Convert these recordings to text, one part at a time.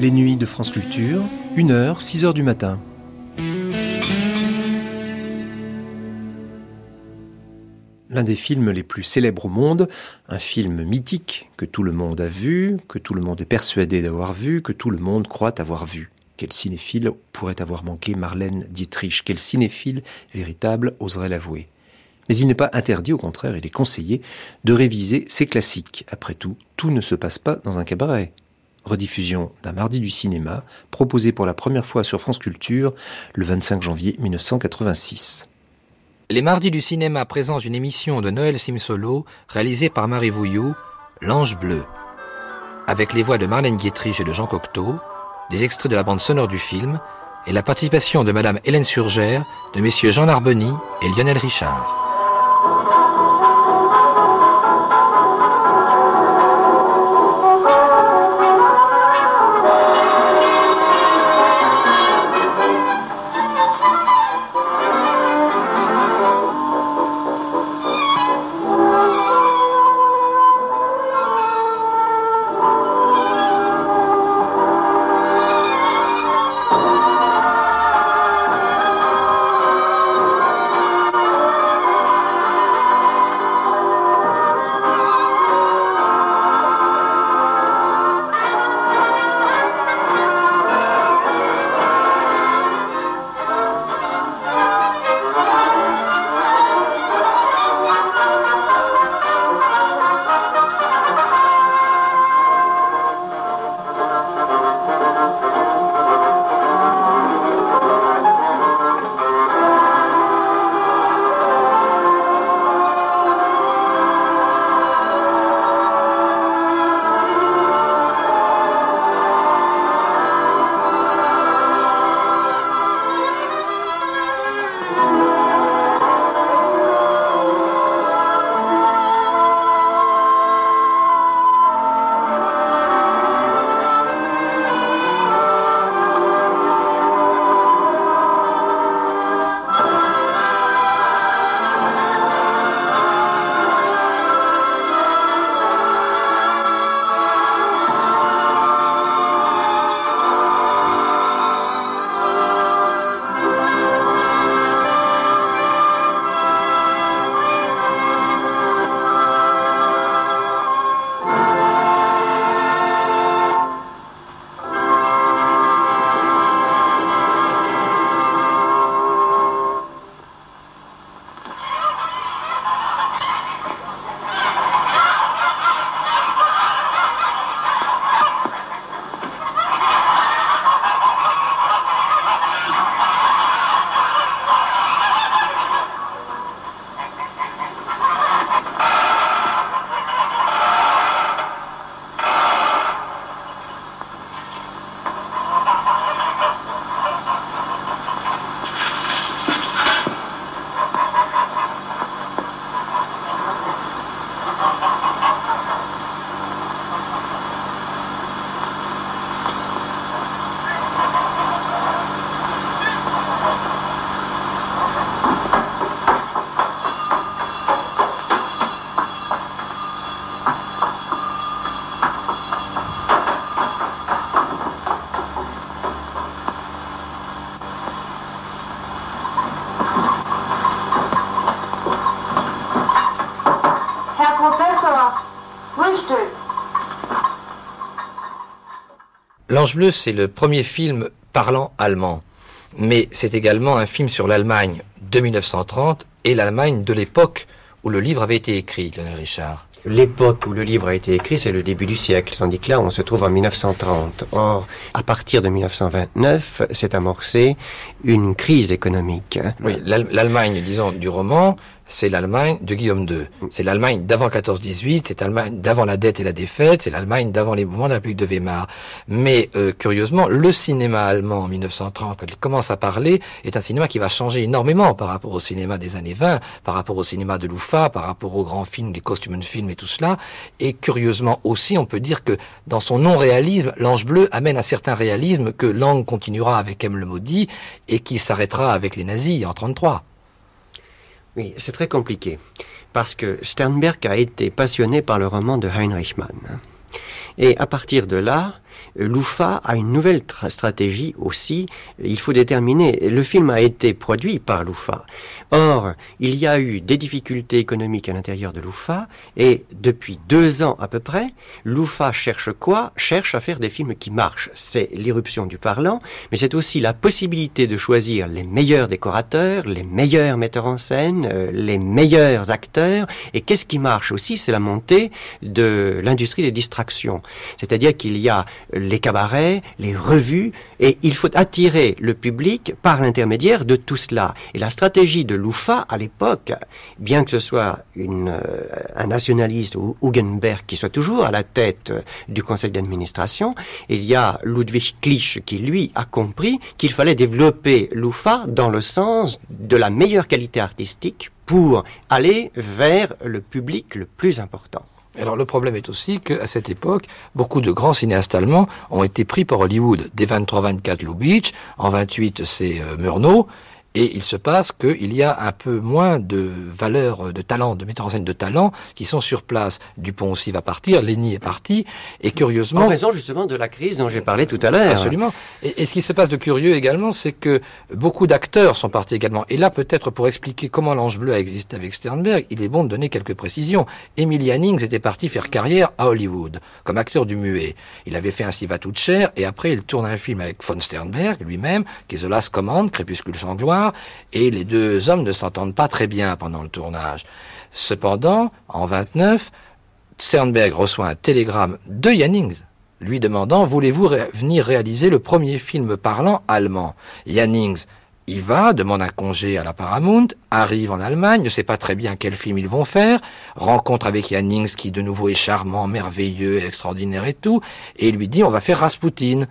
Les nuits de France Culture, 1h, 6h du matin. L'un des films les plus célèbres au monde, un film mythique que tout le monde a vu, que tout le monde est persuadé d'avoir vu, que tout le monde croit avoir vu. Quel cinéphile pourrait avoir manqué Marlène Dietrich? Quel cinéphile véritable oserait l'avouer? Mais il n'est pas interdit, au contraire, il est conseillé de réviser ces classiques. Après tout, tout ne se passe pas dans un cabaret rediffusion d'un mardi du cinéma, proposé pour la première fois sur France Culture le 25 janvier 1986. Les mardis du cinéma présentent une émission de Noël Simsolo réalisée par Marie Vouillou, L'Ange Bleu, avec les voix de Marlène Dietrich et de Jean Cocteau, des extraits de la bande sonore du film et la participation de Madame Hélène Surgère, de messieurs Jean Narboni et Lionel Richard. L'Ange Bleu, c'est le premier film parlant allemand. Mais c'est également un film sur l'Allemagne de 1930 et l'Allemagne de l'époque où le livre avait été écrit, Lionel Richard. L'époque où le livre a été écrit, c'est le début du siècle, tandis que là, on se trouve en 1930. Or, à partir de 1929, s'est amorcée une crise économique. Oui, l'Allemagne, disons, du roman, c'est l'Allemagne de Guillaume II. C'est l'Allemagne d'avant 14-18, c'est l'Allemagne d'avant la dette et la défaite, c'est l'Allemagne d'avant les mouvements de la République de Weimar. Mais euh, curieusement, le cinéma allemand en 1930, quand il commence à parler, est un cinéma qui va changer énormément par rapport au cinéma des années 20, par rapport au cinéma de Loufa, par rapport aux grands films, les costumes de films et tout cela. Et curieusement aussi, on peut dire que dans son non-réalisme, l'Ange Bleu amène un certain réalisme que Lang continuera avec M. le Maudit et qui s'arrêtera avec les nazis en 33. Oui, c'est très compliqué. Parce que Sternberg a été passionné par le roman de Heinrich Mann. Et à partir de là, Loufa a une nouvelle stratégie aussi. Il faut déterminer. Le film a été produit par Loufa. Or, il y a eu des difficultés économiques à l'intérieur de l'UFA, et depuis deux ans à peu près, l'UFA cherche quoi? Cherche à faire des films qui marchent. C'est l'irruption du parlant, mais c'est aussi la possibilité de choisir les meilleurs décorateurs, les meilleurs metteurs en scène, euh, les meilleurs acteurs, et qu'est-ce qui marche aussi? C'est la montée de l'industrie des distractions. C'est-à-dire qu'il y a les cabarets, les revues, et il faut attirer le public par l'intermédiaire de tout cela. Et la stratégie de l'UFA à l'époque, bien que ce soit une, euh, un nationaliste ou Hugenberg qui soit toujours à la tête du conseil d'administration, il y a Ludwig Klich qui lui a compris qu'il fallait développer l'UFA dans le sens de la meilleure qualité artistique pour aller vers le public le plus important. Alors le problème est aussi qu'à cette époque, beaucoup de grands cinéastes allemands ont été pris par Hollywood. Dès 23-24 Lubitsch, en 28 c'est euh, Murnau, et il se passe qu'il y a un peu moins de valeurs de talent, de metteurs en scène de talent qui sont sur place. Dupont aussi va partir, Lenny est parti, et curieusement... En raison justement de la crise dont j'ai parlé tout à l'heure. Absolument. Et, ce qui se passe de curieux également, c'est que beaucoup d'acteurs sont partis également. Et là, peut-être pour expliquer comment l'Ange Bleu a existé avec Sternberg, il est bon de donner quelques précisions. Emily Hannings était parti faire carrière à Hollywood, comme acteur du muet. Il avait fait un Siva toute chair, et après il tourne un film avec von Sternberg, lui-même, qui est The Last Command, Crépuscule sans gloire, et les deux hommes ne s'entendent pas très bien pendant le tournage. Cependant, en 29, Sternberg reçoit un télégramme de Jannings, lui demandant Voulez-vous venir réaliser le premier film parlant allemand? Jannings y va, demande un congé à la Paramount, arrive en Allemagne, ne sait pas très bien quel film ils vont faire, rencontre avec Jannings qui de nouveau est charmant, merveilleux, extraordinaire et tout, et lui dit on va faire Rasputin.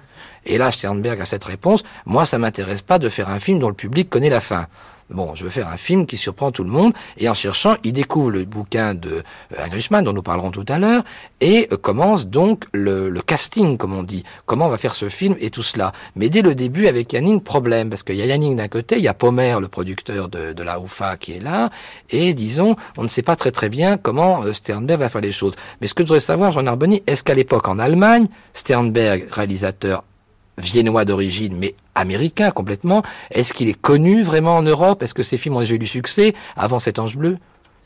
Et là, Sternberg a cette réponse, moi ça m'intéresse pas de faire un film dont le public connaît la fin. Bon, je veux faire un film qui surprend tout le monde. Et en cherchant, il découvre le bouquin de euh, Heinrichmann, dont nous parlerons tout à l'heure, et euh, commence donc le, casting, comme on dit. Comment on va faire ce film et tout cela. Mais dès le début, avec Yanning, problème, parce qu'il y a Yanning d'un côté, il y a Pomer, le producteur de, de la UFA, qui est là, et disons, on ne sait pas très très bien comment euh, Sternberg va faire les choses. Mais ce que je voudrais savoir, Jean Arboni, est-ce qu'à l'époque en Allemagne, Sternberg, réalisateur viennois d'origine, mais américain complètement. Est-ce qu'il est connu vraiment en Europe? Est-ce que ces films ont déjà eu du succès avant cet Ange bleu?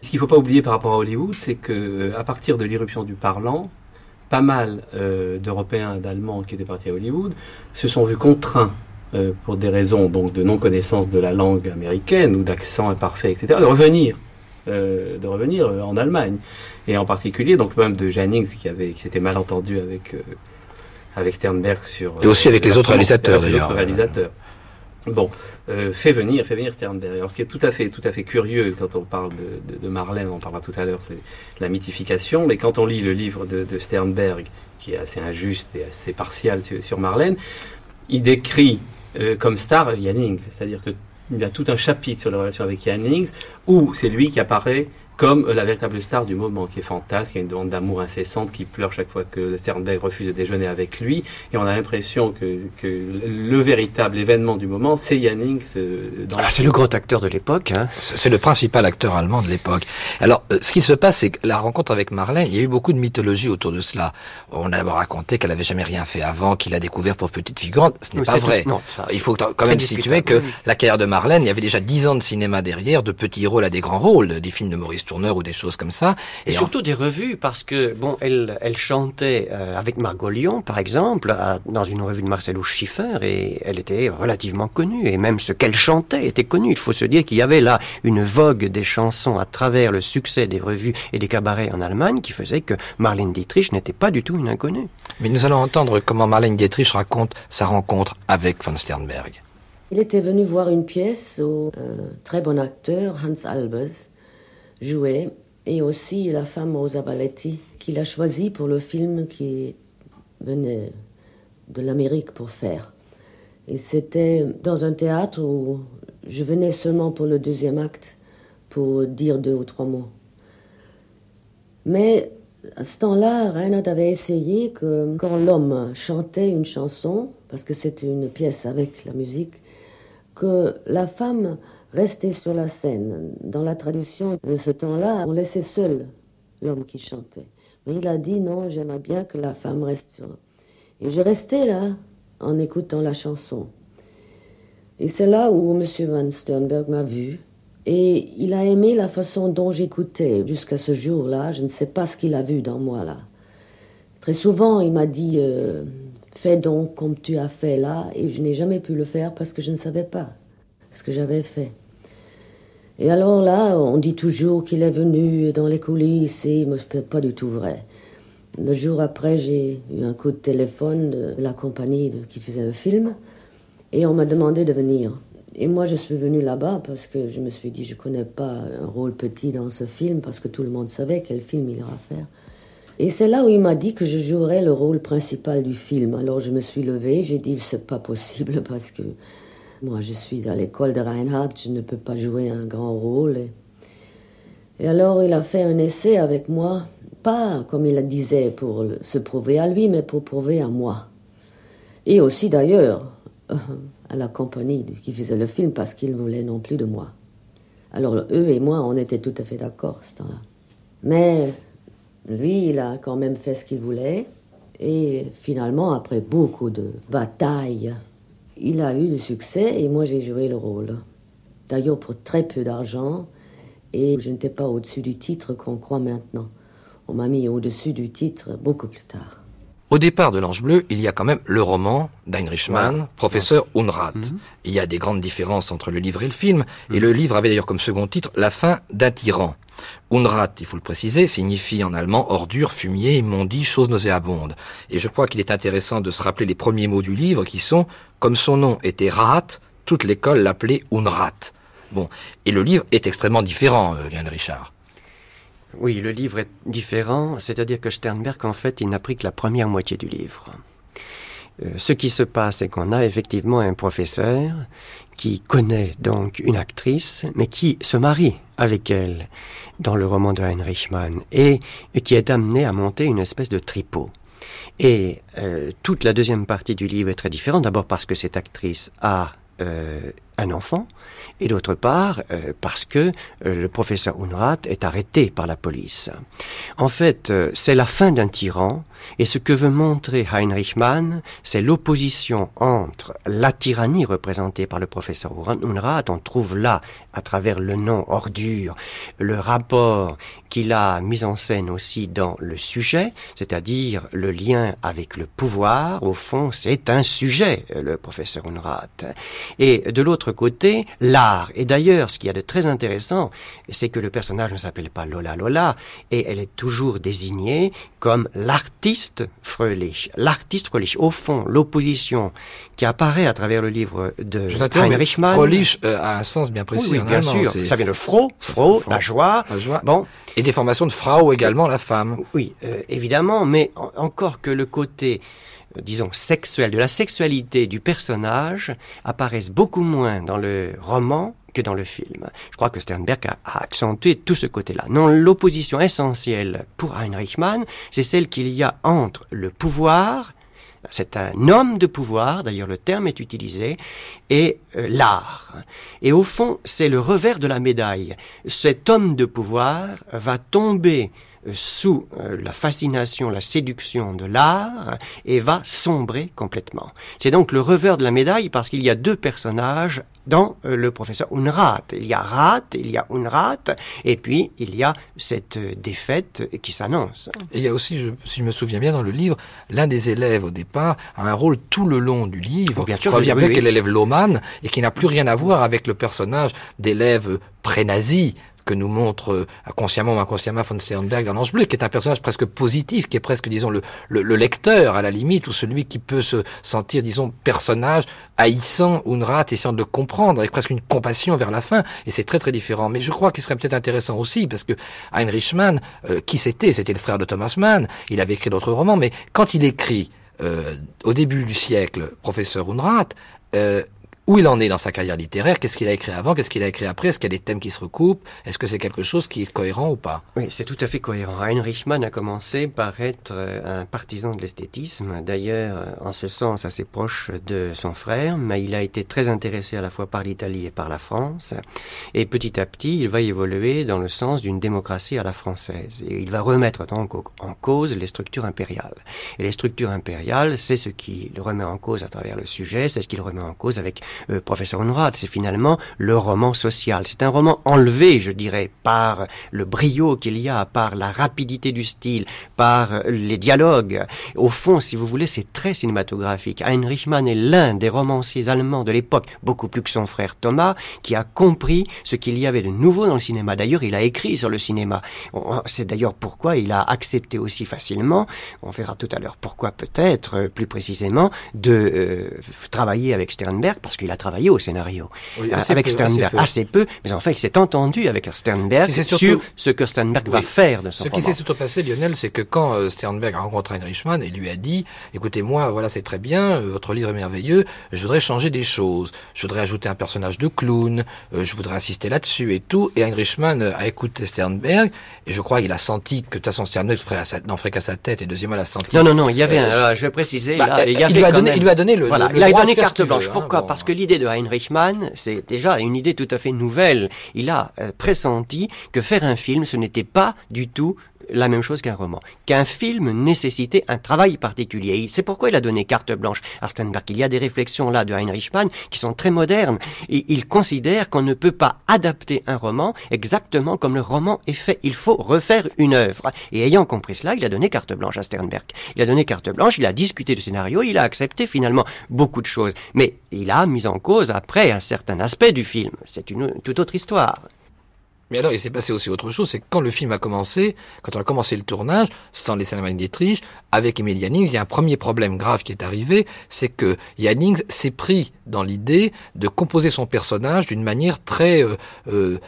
Ce qu'il ne faut pas oublier par rapport à Hollywood, c'est que euh, à partir de l'irruption du parlant, pas mal euh, d'Européens, d'Allemands qui étaient partis à Hollywood se sont vus contraints euh, pour des raisons donc de non connaissance de la langue américaine ou d'accent imparfait, etc., de revenir, de revenir en Allemagne. Et en particulier donc même de Jannings qui avait qui s'était mal entendu avec avec Sternberg sur. Et aussi avec les autres réalisateurs d'ailleurs. réalisateurs. Bon, euh, fait venir, fait venir Sternberg. Alors, ce qui est tout à fait, tout à fait curieux quand on parle de, de, Marlène, on parlera tout à l'heure, c'est la mythification. Mais quand on lit le livre de, de Sternberg, qui est assez injuste et assez partial sur, Marlène, il décrit euh, comme star Jannings, c'est-à-dire que il y a tout un chapitre sur la relation avec Jannings où c'est lui qui apparaît comme la véritable star du moment, qui est fantasque, qui a une demande d'amour incessante, qui pleure chaque fois que Sternberg refuse de déjeuner avec lui, et on a l'impression que, que, le véritable événement du moment, c'est Yanning. Ah, c'est le grand acteur de l'époque. Hein. C'est le principal acteur allemand de l'époque. Alors, euh, ce qu'il se passe, c'est que la rencontre avec Marlène, il y a eu beaucoup de mythologie autour de cela. On a raconté qu'elle avait jamais rien fait avant, qu'il a découvert pour petite figurante. Ce n'est pas vrai. il faut quand même situer que la carrière de Marlène, il y avait déjà dix ans de cinéma derrière, de petits rôles à des grands rôles, des films de Maurice ou des choses comme ça. Et, surtout des revues, parce que, bon, elle, elle chantait euh, avec Margot Lyon, par exemple, dans une revue de Marcelo Schiffer, et elle était relativement connue, et même ce qu'elle chantait était connu. Il faut se dire qu'il y avait là une vogue des chansons à travers le succès des revues et des cabarets en Allemagne qui faisait que Marlène Dietrich n'était pas du tout une inconnue. Mais nous allons entendre comment Marlène Dietrich raconte sa rencontre avec von Sternberg. Il était venu voir une pièce au euh, très bon acteur Hans Albers jouait, et aussi la femme Rosa Balletti, qu'il a choisi pour le film qui venait de l'Amérique pour faire. Et c'était dans un théâtre où je venais seulement pour le deuxième acte, pour dire deux ou trois mots. Mais à ce temps-là, Reinhardt avait essayé que quand l'homme chantait une chanson, parce que c'était une pièce avec la musique, que la femme restait sur la scène. Dans la tradition de ce temps-là, on laissait seul l'homme qui chantait. Mais il a dit non, j'aimerais bien que la femme reste sur. Et je restais là en écoutant la chanson. Et c'est là où M. Van Sternberg m'a vu. Et il a aimé la façon dont j'écoutais jusqu'à ce jour-là. Je ne sais pas ce qu'il a vu dans moi là. Très souvent, il m'a dit euh, Fais donc comme tu as fait là. Et je n'ai jamais pu le faire parce que je ne savais pas ce que j'avais fait. Et alors là, on dit toujours qu'il est venu dans les coulisses et c'est pas du tout vrai. Le jour après, j'ai eu un coup de téléphone de la compagnie qui faisait le film et on m'a demandé de venir. Et moi, je suis venue là-bas parce que je me suis dit, je connais pas un rôle petit dans ce film parce que tout le monde savait quel film il ira faire. Et c'est là où il m'a dit que je jouerais le rôle principal du film. Alors je me suis levée, j'ai dit, c'est pas possible parce que moi, je suis à l'école de Reinhardt, je ne peux pas jouer un grand rôle. Et, alors, il a fait un essai avec moi, pas comme il le disait pour se prouver à lui, mais pour prouver à moi. Et aussi d'ailleurs à la compagnie qui faisait le film parce qu'ils voulaient non plus de moi. Alors eux et moi, on était tout à fait d'accord ce temps-là. Mais lui, il a quand même fait ce qu'il voulait. Et finalement, après beaucoup de batailles, il a eu du succès et moi j'ai joué le rôle. D'ailleurs pour très peu d'argent et je n'étais pas au-dessus du titre qu'on croit maintenant. On m'a mis au-dessus du titre beaucoup plus tard. Au départ de l'Ange Bleu, il y a quand même le roman d'Heinrich Mann, professeur Unrat. Mhm. Il y a des grandes différences entre le livre et le film, et le livre avait d'ailleurs comme second titre La fin d'un tyran. Unrat, il faut le préciser, signifie en allemand ordure, fumier, immondice, chose nauséabonde. Et je crois qu'il est intéressant de se rappeler les premiers mots du livre qui sont, comme son nom était Rat, toute l'école l'appelait Unrat. Bon. Et le livre est extrêmement différent, euh, Yann Richard. Oui, le livre est différent, c'est-à-dire que Sternberg, en fait, il n'a pris que la première moitié du livre. Euh, ce qui se passe, c'est qu'on a effectivement un professeur qui connaît donc une actrice, mais qui se marie avec elle dans le roman de Heinrich Mann et, qui est amené à monter une espèce de tripot. Et euh, toute la deuxième partie du livre est très différente, d'abord parce que cette actrice a euh, un enfant, et d'autre part euh, parce que euh, le professeur Unrat est arrêté par la police. En fait, c'est la fin d'un tyran, et ce que veut montrer Heinrich Mann, c'est l'opposition entre la tyrannie représentée par le professeur Unrat, on trouve là, à travers le nom ordure, le rapport qu'il a mis en scène aussi dans le sujet, c'est-à-dire le lien avec le pouvoir, au fond, c'est un sujet, le professeur Unrat. Et de l'autre côté, l'art. Et d'ailleurs, ce qu'il y a de très intéressant, c'est que le personnage ne s'appelle pas Lola Lola, et elle est toujours désignée comme l'artiste Fröhlich. L'artiste Fröhlich. Au fond, l'opposition qui apparaît à travers le livre de Heinrich Mann. Fröhlich euh, a un sens bien précis. Oui, bien sûr. Ça vient de Fro, Fro, la joie. La joie. Bon. Et des formations de Frau également, la femme. Oui, euh, évidemment, mais encore que le côté euh, disons, sexuel, de la sexualité du personnage apparaissent beaucoup moins dans le roman que dans le film. Je crois que Sternberg a, accentué tout ce côté-là. Non, l'opposition essentielle pour Heinrich Mann, c'est celle qu'il y a entre le pouvoir, c'est un homme de pouvoir, d'ailleurs le terme est utilisé, et euh, l'art. Et au fond, c'est le revers de la médaille. Cet homme de pouvoir va tomber sous euh, la fascination, la séduction de l'art et va sombrer complètement. C'est donc le revers de la médaille parce qu'il y a deux personnages dans euh, le professeur Unrat. Il y a Rat, il y a Unrat, et puis il y a cette défaite qui s'annonce. Et il y a aussi, si je me souviens bien dans le livre, l'un des élèves au départ a un rôle tout le long du livre. bien sûr, je oui, l'élève Loman et qui n'a plus rien à voir avec le personnage d'élève pré-nazi que nous montre euh, consciemment ou inconsciemment von Sternberg dans l'Ange Bleu, qui est un personnage presque positif, qui est presque, disons, le, le, lecteur à la limite, ou celui qui peut se sentir, disons, personnage haïssant Unrat, essayant de le comprendre, avec presque une compassion vers la fin, et c'est très très différent. Mais je crois qu'il serait peut-être intéressant aussi, parce que Heinrich Mann, euh, qui c'était? C'était le frère de Thomas Mann, il avait écrit d'autres romans, mais quand il écrit, euh, au début du siècle, Professeur Unrat, euh, où il en est dans sa carrière littéraire, qu'est-ce qu'il a écrit avant, qu'est-ce qu'il a écrit après, est-ce qu'il y a des thèmes qui se recoupent, est-ce que c'est quelque chose qui est cohérent ou pas? Oui, c'est tout à fait cohérent. Heinrich Mann a commencé par être euh, un partisan de l'esthétisme, d'ailleurs euh, en ce sens assez proche de son frère, mais il a été très intéressé à la fois par l'Italie et par la France, et petit à petit il va évoluer dans le sens d'une démocratie à la française, et il va remettre donc en cause les structures impériales. Et les structures impériales, c'est ce qui le remet en cause à travers le sujet, c'est ce qu'il remet en cause avec euh, professeur Unrat, c'est finalement le roman social. C'est un roman enlevé, je dirais, par le brio qu'il y a, par la rapidité du style, par les dialogues. Au fond, si vous voulez, c'est très cinématographique. Heinrich Mann est l'un des romanciers allemands de l'époque, beaucoup plus que son frère Thomas, qui a compris ce qu'il y avait de nouveau dans le cinéma. D'ailleurs, il a écrit sur le cinéma. C'est d'ailleurs pourquoi il a accepté aussi facilement, on verra tout à l'heure pourquoi peut-être, euh, plus précisément, de euh, travailler avec Sternberg, parce qu'il a travaillé au scénario. Euh, avec Sternberg. assez peu. mais en fait, il s'est entendu avec Sternberg sur ce que Sternberg va faire de son Ce qui s'est surtout passé, Lionel, c'est que quand euh, Sternberg a rencontré Heinrich Mann et lui a dit, écoutez, moi, voilà, c'est très bien, euh, votre livre est merveilleux, je voudrais changer des choses, je voudrais ajouter un personnage de clown, je voudrais insister là-dessus et tout, et Heinrich Mann a écouté Sternberg, et je crois qu'il a senti que de toute façon Sternberg n'en ferait qu'à sa tête, et deuxièmement, il a senti... Non, non, non, il y avait, un, je vais préciser, bah, il, lui a donné, il lui a donné le, voilà, il a donné carte blanche. Hein, Pourquoi? Parce que l'idée de Heinrich Mann, c'est déjà une idée tout à fait nouvelle. Il a euh, pressenti que faire un film, ce n'était pas du tout la même chose qu'un roman, qu'un film nécessitait un travail particulier. C'est pourquoi il a donné carte blanche à Steinberg. Il y a des réflexions là de Heinrich Mann qui sont très modernes. Et il considère qu'on ne peut pas adapter un roman exactement comme le roman est fait. Il faut refaire une œuvre. Et ayant compris cela, il a donné carte blanche à Sternberg. Il a donné carte blanche, il a discuté du scénario, il a accepté finalement beaucoup de choses. Mais il a mis en cause après un certain aspect du film. C'est une toute autre histoire. Mais alors, il s'est passé aussi autre chose, c'est que quand le film a commencé, quand on a commencé le tournage, sans les Salman Dietrich, avec Emil Jannings, il y a un premier problème grave qui est arrivé, c'est que Jannings s'est pris dans l'idée de composer son personnage d'une manière très euh, euh,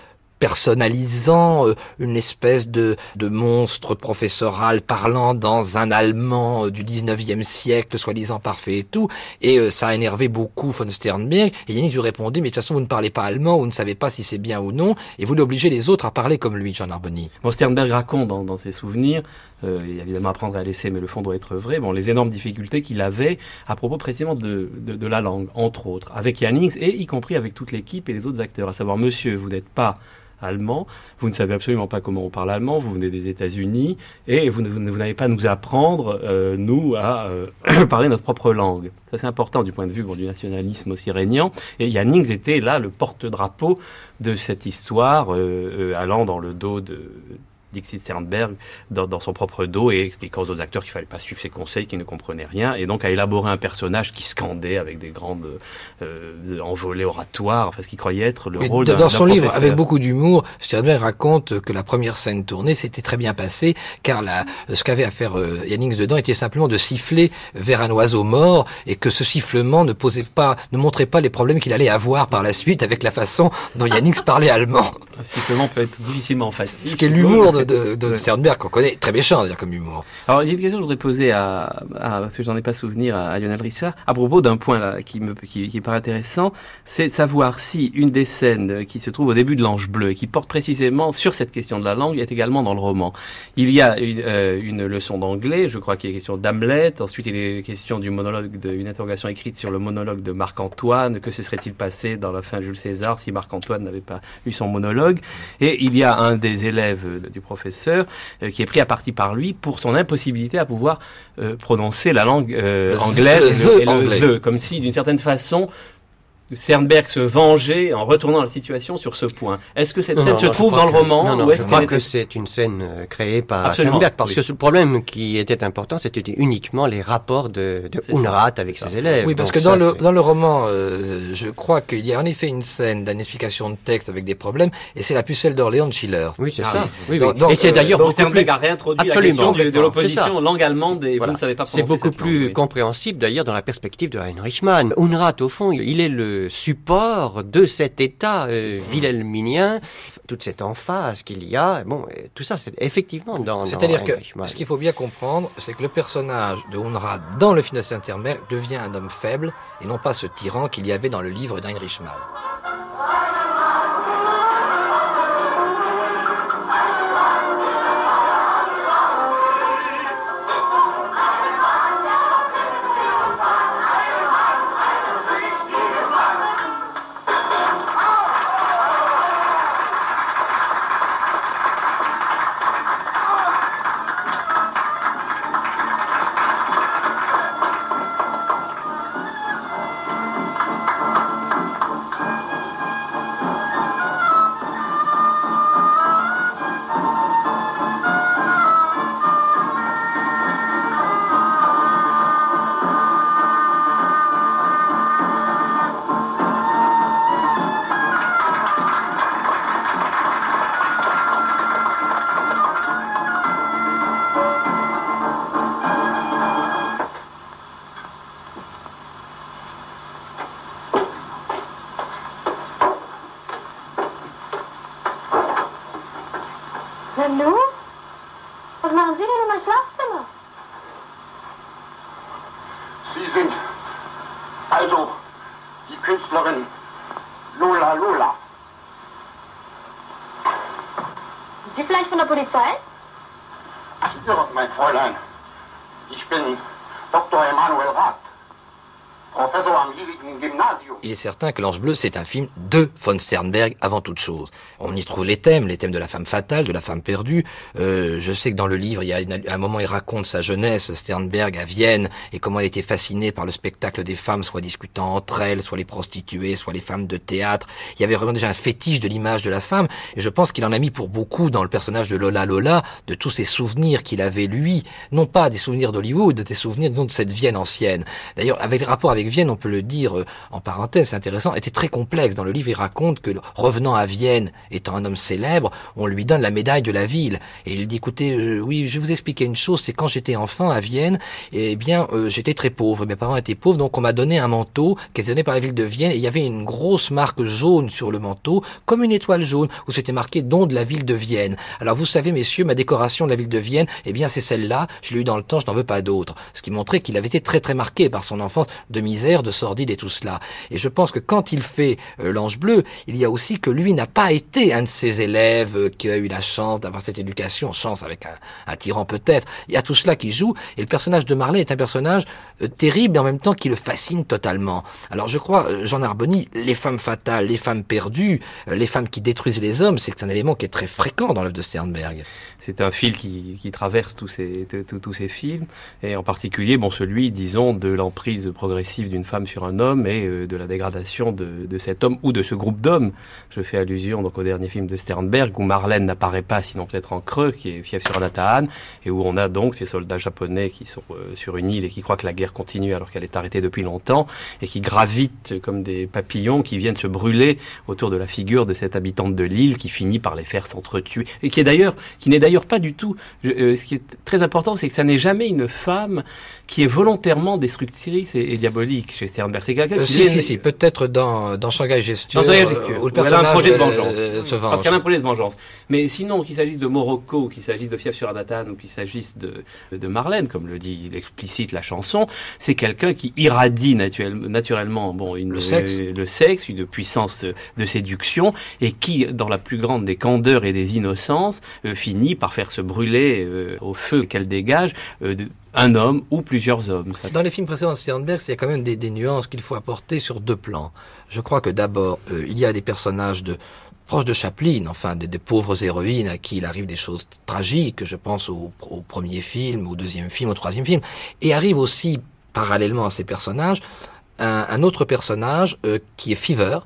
personnalisant euh, une espèce de, de monstre professoral parlant dans un allemand euh, du 19e siècle, soi-disant parfait et tout. Et euh, ça a énervé beaucoup von Sternberg. Et Yannick lui répondit, mais de toute façon, vous ne parlez pas allemand, vous ne savez pas si c'est bien ou non, et vous obligez les autres à parler comme lui, Jean Arboni. Bon, Sternberg raconte dans, dans ses souvenirs, euh, évidemment apprendre à laisser, mais le fond doit être vrai, bon, les énormes difficultés qu'il avait à propos précisément de, de, de la langue, entre autres, avec Yannings et y compris avec toute l'équipe et les autres acteurs, à savoir, monsieur, vous n'êtes pas allemand, vous ne savez absolument pas comment on parle allemand, vous venez des États-Unis et vous, n'avez pas nous apprendre, euh, nous, à euh, parler notre propre langue. Ça c'est important du point de vue du nationalisme aussi régnant. Et Jannings était là le porte-drapeau de cette histoire, euh, allant dans le dos de, Dixit Sternberg dans, son propre dos et expliquant aux autres acteurs qu'il fallait pas suivre ses conseils, qu'ils ne comprenaient rien, et donc a élaboré un personnage qui scandait avec des grandes euh, envolées oratoires, enfin ce qu'il croyait être le rôle d'un Dans son livre, avec beaucoup d'humour, Sternberg raconte que la première scène tournée s'était très bien passée, car la, ce qu'avait à faire euh, Yannings dedans était simplement de siffler vers un oiseau mort, et que ce sifflement ne posait pas, ne montrait pas les problèmes qu'il allait avoir par la suite avec la façon dont Yannings parlait allemand. Un sifflement peut être difficilement facile. Ce qui est l'humour de de, Sternberg qu'on connaît très méchant dire, comme humour. Alors il y a une question que je voudrais poser à, parce que j'en ai pas souvenir à, Lionel Richard à propos d'un point là qui me qui, qui paraît intéressant, c'est savoir si une des scènes qui se trouve au début de l'Ange bleu et qui porte précisément sur cette question de la langue est également dans le roman. Il y a une, euh, une leçon d'anglais, je crois qu'il est question d'Hamlet. Ensuite il est question du monologue d'une interrogation écrite sur le monologue de Marc Antoine. Que se serait-il passé dans la fin de Jules César si Marc Antoine n'avait pas eu son monologue? Et il y a un des élèves du professeur euh, qui est pris à partie par lui pour son impossibilité à pouvoir euh, prononcer la langue euh, anglaise et le, comme si d'une certaine façon Sternberg se venger en retournant la situation sur ce point. Est-ce que cette scène se trouve dans le roman Non, non, ou je est-ce crois que était- c'est une scène euh, créée par Absolument, Sternberg, parce oui. que le problème qui était important, c'était uniquement les rapports de. Unrat avec ses élèves. Oui, parce Donc que dans ça, le, dans le roman, euh, je crois qu'il y a en effet une scène d'une explication de texte avec des problèmes, et c'est la pucelle d'Orléans de Schiller. Oui, c'est Ah ça. oui. Oui, oui. Donc- donc, et c'est euh, d'ailleurs beaucoup Sternberg plus... a réintroduit Absolument, la question de l'opposition langue allemande et Voilà. vous ne savez pas C'est beaucoup plus compréhensible d'ailleurs dans la perspective de Heinrich Mann. Unrat, au fond, il est le support de cet état euh, wilhelminien, toute cette emphase qu'il y a. Bon, euh, tout ça, c'est effectivement dans, C'est-à-dire que ce qu'il faut bien comprendre, c'est que le personnage de Unrad dans le film de devient un homme faible et non pas ce tyran qu'il y avait dans le livre d'Heinrich Mann. Est certain que L'Ange Bleu, c'est un film de von Sternberg avant toute chose. On y trouve les thèmes, les thèmes de la femme fatale, de la femme perdue. Euh, je sais que dans le livre, il y a une- un moment, il raconte sa jeunesse, Sternberg, à Vienne, et comment elle était fascinée par le spectacle des femmes, soit discutant entre elles, soit les prostituées, soit les femmes de théâtre. Il y avait vraiment déjà un fétiche de l'image de la femme, et je pense qu'il en a mis pour beaucoup dans le personnage de Lola Lola, de tous ces souvenirs qu'il avait, lui, non pas des souvenirs d'Hollywood, des souvenirs disons, de cette Vienne ancienne. D'ailleurs, avec le rapport avec Vienne, on peut le dire euh, en parenthèse, c'est intéressant, était très complexe. Dans le livre, il raconte que revenant à Vienne, étant un homme célèbre, on lui donne la médaille de la ville. Et il dit, écoutez, je- oui, je vais vous expliquer une chose, c'est quand j'étais enfant à Vienne, eh bien, euh, j'étais très pauvre. Mes parents étaient pauvres, donc on m'a donné un manteau qui était donné par la ville de Vienne, et il y avait une grosse marque jaune sur le manteau, comme une étoile jaune, où c'était marqué don de la ville de Vienne. Alors vous savez, messieurs, ma décoration de la ville de Vienne, eh bien, c'est celle-là. Je l'ai eu dans le temps, je n'en veux pas d'autre. Ce qui montrait qu'il avait été très très marqué par son enfance de misère, de sordide et tout cela. Et je pense que quand il fait euh, l'Ange Bleu, il y a aussi que lui n'a pas été un de ses élèves euh, qui a eu la chance d'avoir cette éducation, chance avec un, tyran peut-être. Il y a tout cela qui joue, et le personnage de Marley est un personnage euh, terrible, mais en même temps qui le fascine totalement. Alors je crois, Jean Arboni, les femmes fatales, les femmes perdues, les femmes qui détruisent les hommes, c'est un élément qui est très fréquent dans l'œuvre de Sternberg. C'est un fil qui, qui traverse tous ces, tous- ces films, et en particulier, bon, celui, disons, de l'emprise progressive d'une femme sur un homme et euh, de la dégradation de, de cet homme ou de ce groupe d'hommes. Je fais allusion donc au dernier film de Sternberg où Marlène n'apparaît pas, sinon peut-être en creux, qui est fief sur Natahan, et où on a donc ces soldats japonais qui sont euh, sur une île et qui croient que la guerre continue alors qu'elle est arrêtée depuis longtemps, et qui gravitent comme des papillons qui viennent se brûler autour de la figure de cette habitante de l'île qui finit par les faire s'entretuer, et qui est d'ailleurs, qui n'est d'ailleurs pas du tout, je- euh, ce qui est très important, c'est que ça n'est jamais une femme qui est volontairement destructrice et, et diabolique chez Sternberg. C'est quelqu'un Euh, qui si, si, si, peut-être dans, dans Shanghai Gesture, dans Shanghai Gesture, où le elle a un personnage projet de vengeance. se venge. Parce qu'elle a un projet de vengeance. Mais sinon, qu'il s'agisse de Morocco, qu'il s'agisse de Fief sur Anatane ou qu'il s'agisse de, de Marlène, comme le dit l'explicite la chanson, c'est quelqu'un qui irradie naturel- naturellement bon, une, Le sexe. euh, le sexe, une puissance euh, de séduction, et qui, dans la plus grande des candeurs et des innocences, euh, finit par faire se brûler euh, au feu qu'elle dégage euh, un homme ou plusieurs hommes. Dans les films précédents de Sternberg, il y a quand même des, nuances qu'il faut apporter sur deux plans. Je crois que d'abord, euh, il y a des personnages de proches de Chaplin, enfin des, pauvres héroïnes à qui il arrive des choses tragiques. Je pense au, premier film, au deuxième film, au troisième film, et arrive aussi parallèlement à ces personnages un, autre personnage qui est Fever,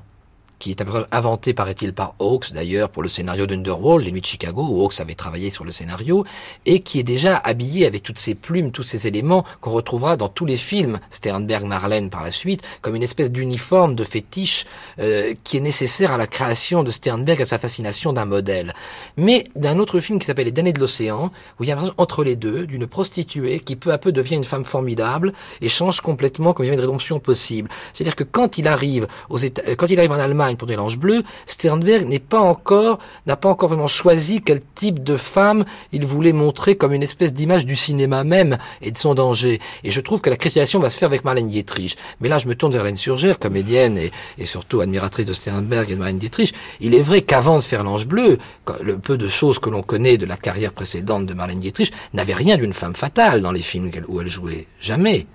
qui est un personnage inventé, paraît-il, par Hawks, d'ailleurs, pour le scénario d'Underworld, Les Nuits de Chicago, où Hawks avait travaillé sur le scénario, et qui est déjà habillé avec toutes ces plumes, tous ces éléments qu'on retrouvera dans tous les films Sternberg-Marlène par la suite, comme une espèce d'uniforme, de fétiche, euh, qui est nécessaire à la création de Sternberg, à sa fascination d'un modèle. Mais d'un autre film qui s'appelle Les damnés de l'océan, où il y a un personnage entre les deux, d'une prostituée qui peu à peu devient une femme formidable et change complètement comme il y a une rédemption possible. C'est-à-dire que quand il arrive aux États, euh, quand il arrive en Allemagne, pour des langes bleues, Sternberg n'est pas encore, n'a pas encore vraiment choisi quel type de femme il voulait montrer comme une espèce d'image du cinéma même et de son danger. Et je trouve que la cristallisation va se faire avec Marlène Dietrich. Mais là, je me tourne vers Hélène Surger, comédienne et, et surtout admiratrice de Sternberg et de Marlène Dietrich. Il est vrai qu'avant de faire l'ange bleu, le peu de choses que l'on connaît de la carrière précédente de Marlène Dietrich n'avait rien d'une femme fatale dans les films où elle jouait. Jamais.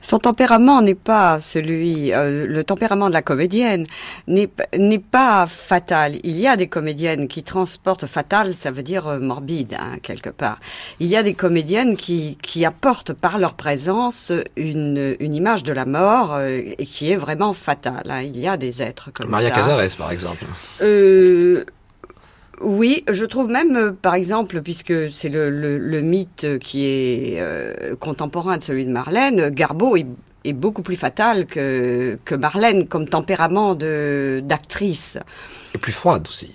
Son tempérament n'est pas celui, euh, le tempérament de la comédienne n'est pas fatal. Il y a des comédiennes qui transportent fatal, ça veut dire euh, morbide hein, quelque part. Il y a des comédiennes qui qui apportent par leur présence une une image de la mort euh, et qui est vraiment fatale. hein. Il y a des êtres comme Maria ça. Cazares, par exemple. Euh, oui, je trouve même, euh, par exemple, puisque c'est le, le, le mythe qui est euh, contemporain de celui de Marlène, Garbeau est, est beaucoup plus fatal que, que Marlène comme tempérament d'actrice. Et plus froide aussi.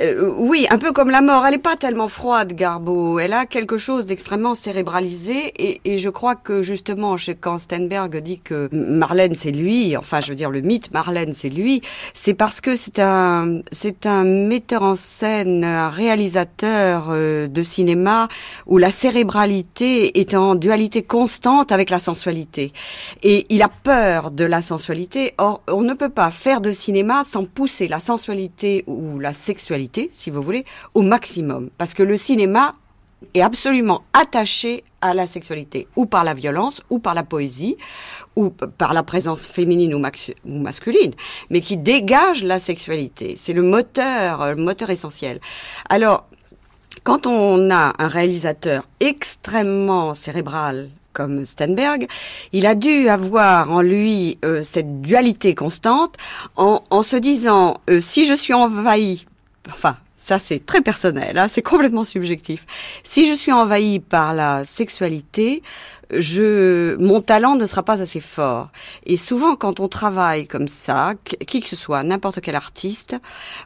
Euh, oui, un peu comme la mort. Elle n'est pas tellement froide, Garbeau. Elle a quelque chose d'extrêmement cérébralisé. Et, et je crois que justement, quand Stenberg dit que Marlène c'est lui, enfin, je veux dire le mythe Marlène c'est lui, c'est parce que c'est un c'est un metteur en scène, un réalisateur euh, de cinéma où la cérébralité est en dualité constante avec la sensualité. Et il a peur de la sensualité. Or, on ne peut pas faire de cinéma sans pousser la sensualité ou la sexualité, si vous voulez, au maximum. Parce que le cinéma est absolument attaché à la sexualité, ou par la violence, ou par la poésie, ou par la présence féminine ou, masculine, mais qui dégage la sexualité. C'est le moteur, euh, moteur essentiel. Alors, quand on a un réalisateur extrêmement cérébral comme Stenberg, il a dû avoir en lui euh, cette dualité constante en, en se disant euh, si je suis envahi, enfin ça c'est très personnel, hein, c'est complètement subjectif. Si je suis envahi par la sexualité, je, mon talent ne sera pas assez fort. Et souvent, quand on travaille comme ça, qui que ce soit, n'importe quel artiste,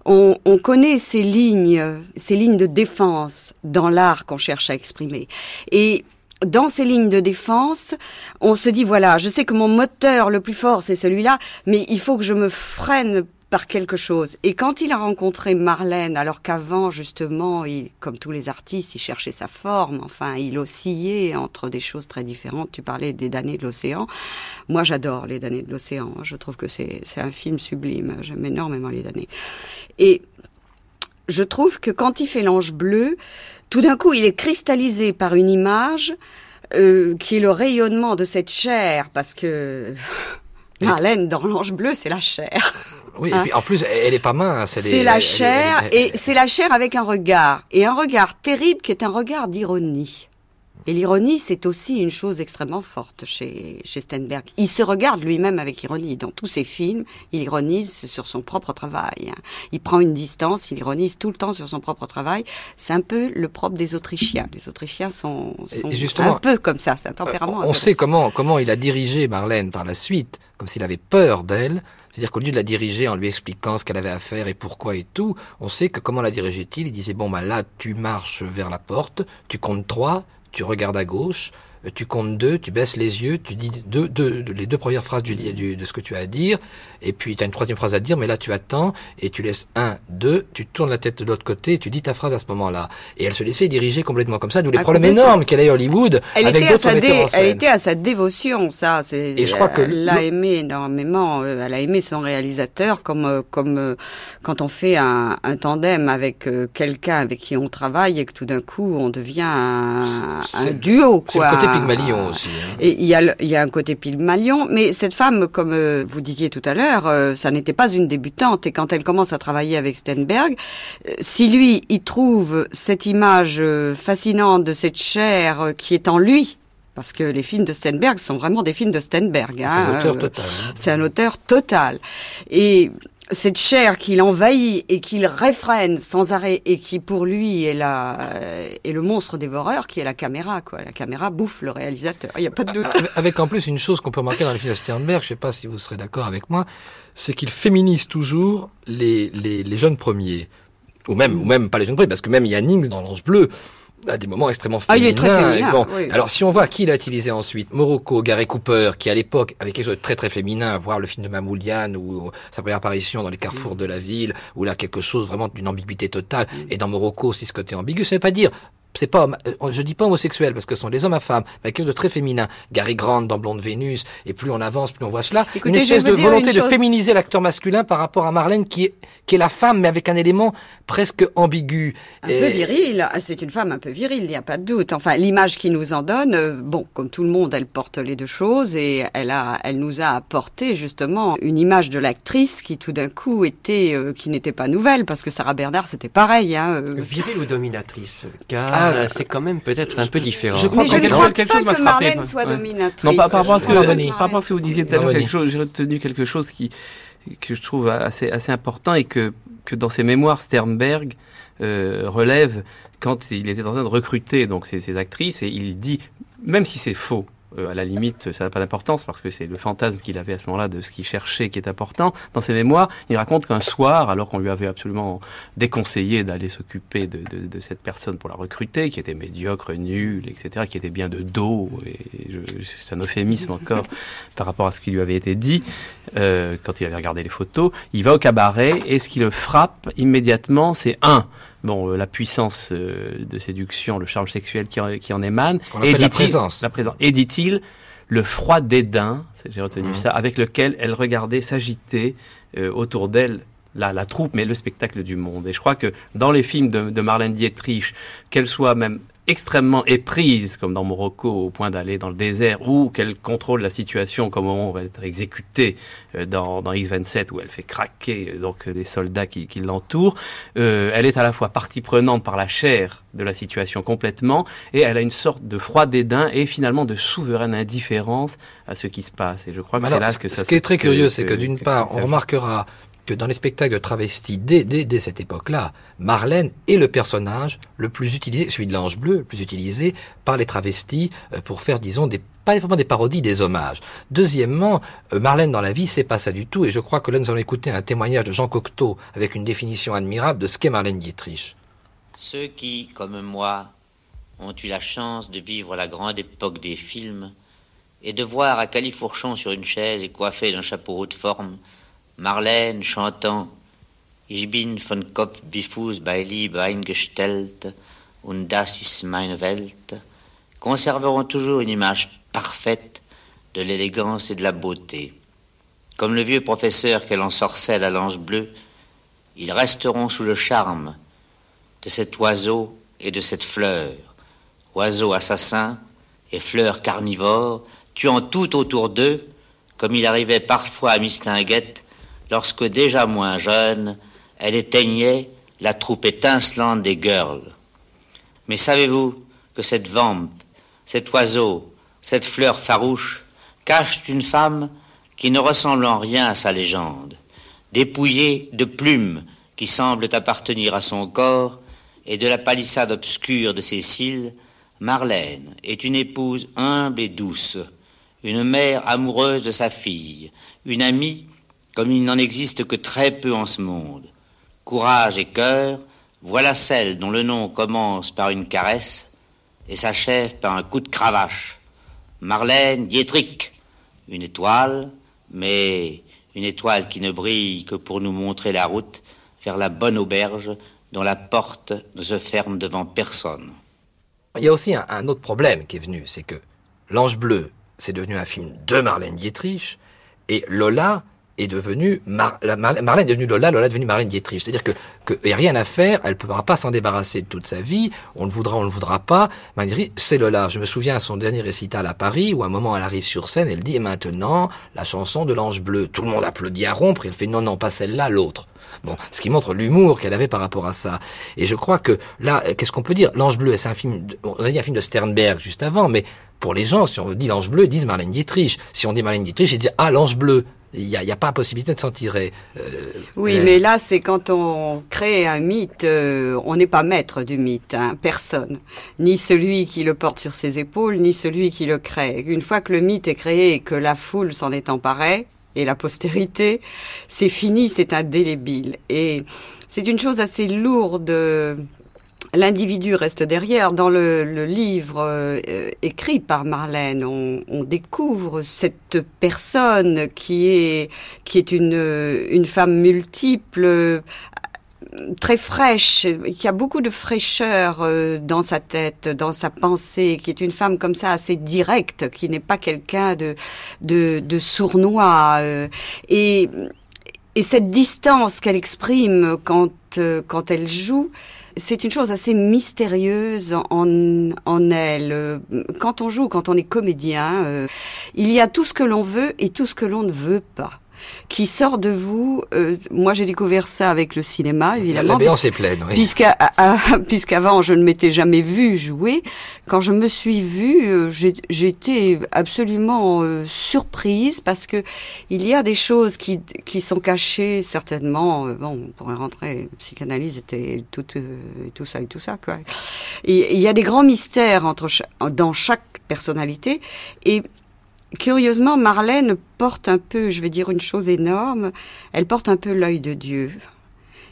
on, on connaît ces lignes, ces lignes de défense dans l'art qu'on cherche à exprimer. Et dans ces lignes de défense, on se dit voilà, je sais que mon moteur le plus fort c'est celui-là, mais il faut que je me freine par quelque chose. Et quand il a rencontré Marlène, alors qu'avant, justement, il, comme tous les artistes, il cherchait sa forme, enfin, il oscillait entre des choses très différentes. Tu parlais des damnés de l'océan. Moi, j'adore les damnés de l'océan. Je trouve que c'est, un film sublime. J'aime énormément les damnés. Et je trouve que quand il fait l'ange bleu, tout d'un coup, il est cristallisé par une image euh, qui est le rayonnement de cette chair, parce que Marlène, dans l'ange bleu, c'est la chair. Oui, et Hein. puis en plus, elle est pas mince. C'est la elle- chair, elle- elle- et c'est la chair avec un regard, et un regard terrible qui est un regard d'ironie. Et l'ironie, c'est aussi une chose extrêmement forte chez, chez Stenberg. Il se regarde lui-même avec ironie. Dans tous ses films, il ironise sur son propre travail. Il prend une distance, il ironise tout le temps sur son propre travail. C'est un peu le propre des Autrichiens. Les Autrichiens sont, sont un peu comme ça. C'est un tempérament. un On peu sait comment, comment il a dirigé Marlène par la suite, comme s'il avait peur d'elle. C'est-à-dire qu'au lieu de la diriger en lui expliquant ce qu'elle avait à faire et pourquoi et tout, on sait que comment la dirigeait-il? Il disait, bon, bah là, tu marches vers la porte, tu comptes trois, tu regardes à gauche, tu comptes deux, tu baisses les yeux, tu dis deux, deux, les deux premières phrases du, du- de ce que tu as à dire, et puis tu as une troisième phrase à dire, mais là tu attends, et tu laisses un, deux, tu tournes la tête de l'autre côté, et tu dis ta phrase à ce moment-là. Et elle se laissait diriger complètement comme ça, d'où les Ah, problèmes énormes qu'elle a eu à Hollywood, Elle avec d'autres metteurs en scène. elle était à sa dévotion, ça. C'est, Et je crois que elle l'a aimé énormément. euh, Elle a aimé son réalisateur comme euh, comme euh, quand on fait un, un tandem avec euh, quelqu'un avec qui on travaille et que tout d'un coup on devient un, un duo. Quoi. Pygmalion aussi. hein. Et il y, a le- il y a un côté Pygmalion, mais cette femme, comme euh, vous disiez tout à l'heure, euh, ça n'était pas une débutante. Et quand elle commence à travailler avec Stenberg, euh, si lui, il trouve cette image euh, fascinante de cette chair qui est en lui, Parce que les films de Steinberg sont vraiment des films de Steinberg. C'est hein. un auteur Euh, total. hein. C'est un auteur total. Et cette chair qu'il envahit et qu'il réfrène sans arrêt et qui pour lui est, la, euh, est le monstre dévoreur qui est la caméra. Quoi. La caméra bouffe le réalisateur, il n'y a pas de doute. Avec- en plus une chose qu'on peut remarquer dans les films de Sternberg, je sais pas si vous serez d'accord avec moi, c'est qu'il féminise toujours les, les, les jeunes premiers. Ou même, ou même pas les jeunes premiers, parce que même Yannings dans l'Ange Bleu a des moments extrêmement Ah, il féminins. est très féminin, Et bon, oui. Alors si on voit qui il a utilisé ensuite, Morocco, Gary Cooper, qui à l'époque avait quelque chose de très très féminin, voir le film de Mamouliane ou sa première apparition dans les carrefours de la ville, où là quelque chose vraiment d'une ambiguïté totale, et dans Morocco aussi ce côté ambigu, ça veut pas dire c'est pas, homme- euh, je dis pas homosexuel parce que ce sont des hommes à femmes, mais quelque chose de très féminin. Gary Grant dans Blonde Vénus, et plus on avance, plus on voit cela. Écoutez, une espèce de volonté de féminiser l'acteur masculin par rapport à Marlène qui est, qui est la femme, mais avec un élément presque ambigu. Un Et- peu viril, Ah, c'est une femme un peu virile, il n'y a pas de doute. Enfin, l'image qu'il nous en donne, euh, bon, comme tout le monde, elle porte les deux choses et elle a, elle nous a apporté justement une image de l'actrice qui tout d'un coup était, euh, qui n'était pas nouvelle, parce que Sarah Bernard c'était pareil. Hein, euh. Viril ou dominatrice? Car Ah, euh, c'est quand même peut-être un peu différent. je crois Mais je que ne quelque crois chose- quelque pas chose que frappé, Marlène soit Ouais. dominatrice. Non, par, par rapport à ce que, Non, Bonnie. par rapport à ce que vous disiez tout à l'heure, Bonnie. quelque chose, j'ai retenu quelque chose qui, que je trouve assez, assez important et que, que dans ses mémoires, Sternberg euh, relève quand il était en train de recruter donc ces, ces actrices et il dit, même si c'est faux, euh, à la limite, ça n'a pas d'importance parce que c'est le fantasme qu'il avait à ce moment-là de ce qu'il cherchait qui est important. Dans ses mémoires, il raconte qu'un soir, alors qu'on lui avait absolument déconseillé d'aller s'occuper de, cette personne pour la recruter, qui était médiocre, nulle, etc., qui était bien de dos, et c'est un euphémisme encore par rapport à ce qui lui avait été dit euh, quand il avait regardé les photos, il va au cabaret et ce qui le frappe immédiatement, c'est un, bon, euh, la puissance euh, de séduction, le charme sexuel qui en, qui en émane, qu'on appelle la dit-il- présence. la présence. Et dit-il, le froid dédain, j'ai retenu Mhm. ça, avec lequel elle regardait s'agiter euh, autour d'elle la, la troupe, mais le spectacle du monde. Et je crois que dans les films de, de Marlène Dietrich, qu'elle soit même extrêmement éprise, comme dans Morocco, au point d'aller dans le désert, ou qu'elle contrôle la situation comme on va être exécuté euh, dans, dans X-27, où elle fait craquer euh, donc les soldats qui, qui l'entourent, euh, elle est à la fois partie prenante par la chair de la situation complètement, et elle a une sorte de froid dédain et finalement de souveraine indifférence à ce qui se passe. Et je crois que c'est là ce- que ça ce qui est très curieux, c'est que d'une part, on remarquera que dans les spectacles de travestis, dès, dès, cette époque-là, Marlène est le personnage le plus utilisé, celui de l'ange bleu, le plus utilisé par les travestis euh, pour faire, disons, des, pas vraiment des parodies, des hommages. Deuxièmement, euh, Marlène dans la vie, c'est pas ça du tout, et je crois que là, nous allons écouter un témoignage de Jean Cocteau avec une définition admirable de ce qu'est Marlène Dietrich. Ceux qui, comme moi, ont eu la chance de vivre la grande époque des films et de voir à califourchon sur une chaise et coiffé d'un chapeau haute forme Marlène chantant Ich bin von Kopf bis Fuß bei Liebe eingestellt und das ist meine Welt conserveront toujours une image parfaite de l'élégance et de la beauté. Comme le vieux professeur qu'elle ensorcelle à l'ange bleu, ils resteront sous le charme de cet oiseau et de cette fleur, oiseau assassin et fleur carnivore, tuant tout autour d'eux, comme il arrivait parfois à Mistinguette, lorsque déjà moins jeune, elle éteignait la troupe étincelante des girls. Mais savez-vous que cette vampe, cet oiseau, cette fleur farouche, cachent une femme qui ne ressemble en rien à sa légende, dépouillée de plumes qui semblent appartenir à son corps et de la palissade obscure de ses cils, Marlène est une épouse humble et douce, une mère amoureuse de sa fille, une amie comme il n'en existe que très peu en ce monde. Courage et cœur, voilà celle dont le nom commence par une caresse et s'achève par un coup de cravache. Marlène Dietrich, une étoile, mais une étoile qui ne brille que pour nous montrer la route vers la bonne auberge dont la porte ne se ferme devant personne. Il y a aussi un, autre problème qui est venu, c'est que L'Ange Bleu, c'est devenu un film de Marlène Dietrich, et Lola est devenue Marlène est devenue Lola, Lola est devenue Marlène Dietrich. C'est-à-dire que qu'il a rien à faire, elle ne pourra pas s'en débarrasser de toute sa vie, on le voudra, on ne le voudra pas. Marlène Dietrich, c'est Lola. Je me souviens à son dernier récital à Paris, où à un moment elle arrive sur scène, elle dit, et maintenant, la chanson de l'Ange Bleu. Tout le monde applaudit à rompre, et elle fait, non, non, pas celle-là, l'autre. Bon, ce qui montre l'humour qu'elle avait par rapport à ça. Et je crois que là, qu'est-ce qu'on peut dire? L'Ange Bleu, c'est un film, on a dit un film de Sternberg juste avant, mais pour les gens, si on dit l'ange bleu, ils disent Marlène Dietrich. Si on dit Marlène Dietrich, ils disent ah l'ange bleu. Il n'y a, a, pas possibilité de s'en tirer. Euh, oui, mais là, c'est quand on crée un mythe, euh, on n'est pas maître du mythe, hein, personne. Ni celui qui le porte sur ses épaules, ni celui qui le crée. Une fois que le mythe est créé et que la foule s'en est emparée, et la postérité, c'est fini, c'est indélébile. Et c'est une chose assez lourde l'individu reste derrière. Dans le, livre euh, écrit par Marlène, on, découvre cette personne qui est qui est une une femme multiple très fraîche, qui a beaucoup de fraîcheur euh, dans sa tête, dans sa pensée, qui est une femme comme ça assez directe, qui n'est pas quelqu'un de, de, de sournois. Euh, et, et cette distance qu'elle exprime quand, quand elle joue, c'est une chose assez mystérieuse en, en elle. Quand on joue, quand on est comédien, euh, il y a tout ce que l'on veut et tout ce que l'on ne veut pas qui sort de vous. Euh, moi, j'ai découvert ça avec le cinéma, évidemment. La est pleine, oui. Puisqu'avant, je ne m'étais jamais vu jouer. Quand je me suis vue, euh, j'étais absolument euh, surprise parce que il y a des choses qui, qui sont cachées, certainement. bon, on pourrait rentrer, psychanalyse était tout, tout ça et tout ça, quoi. Il y a des grands mystères entre, dans chaque personnalité. Et curieusement, Marlène porte un peu, je vais dire une chose énorme, elle porte un peu l'œil de Dieu.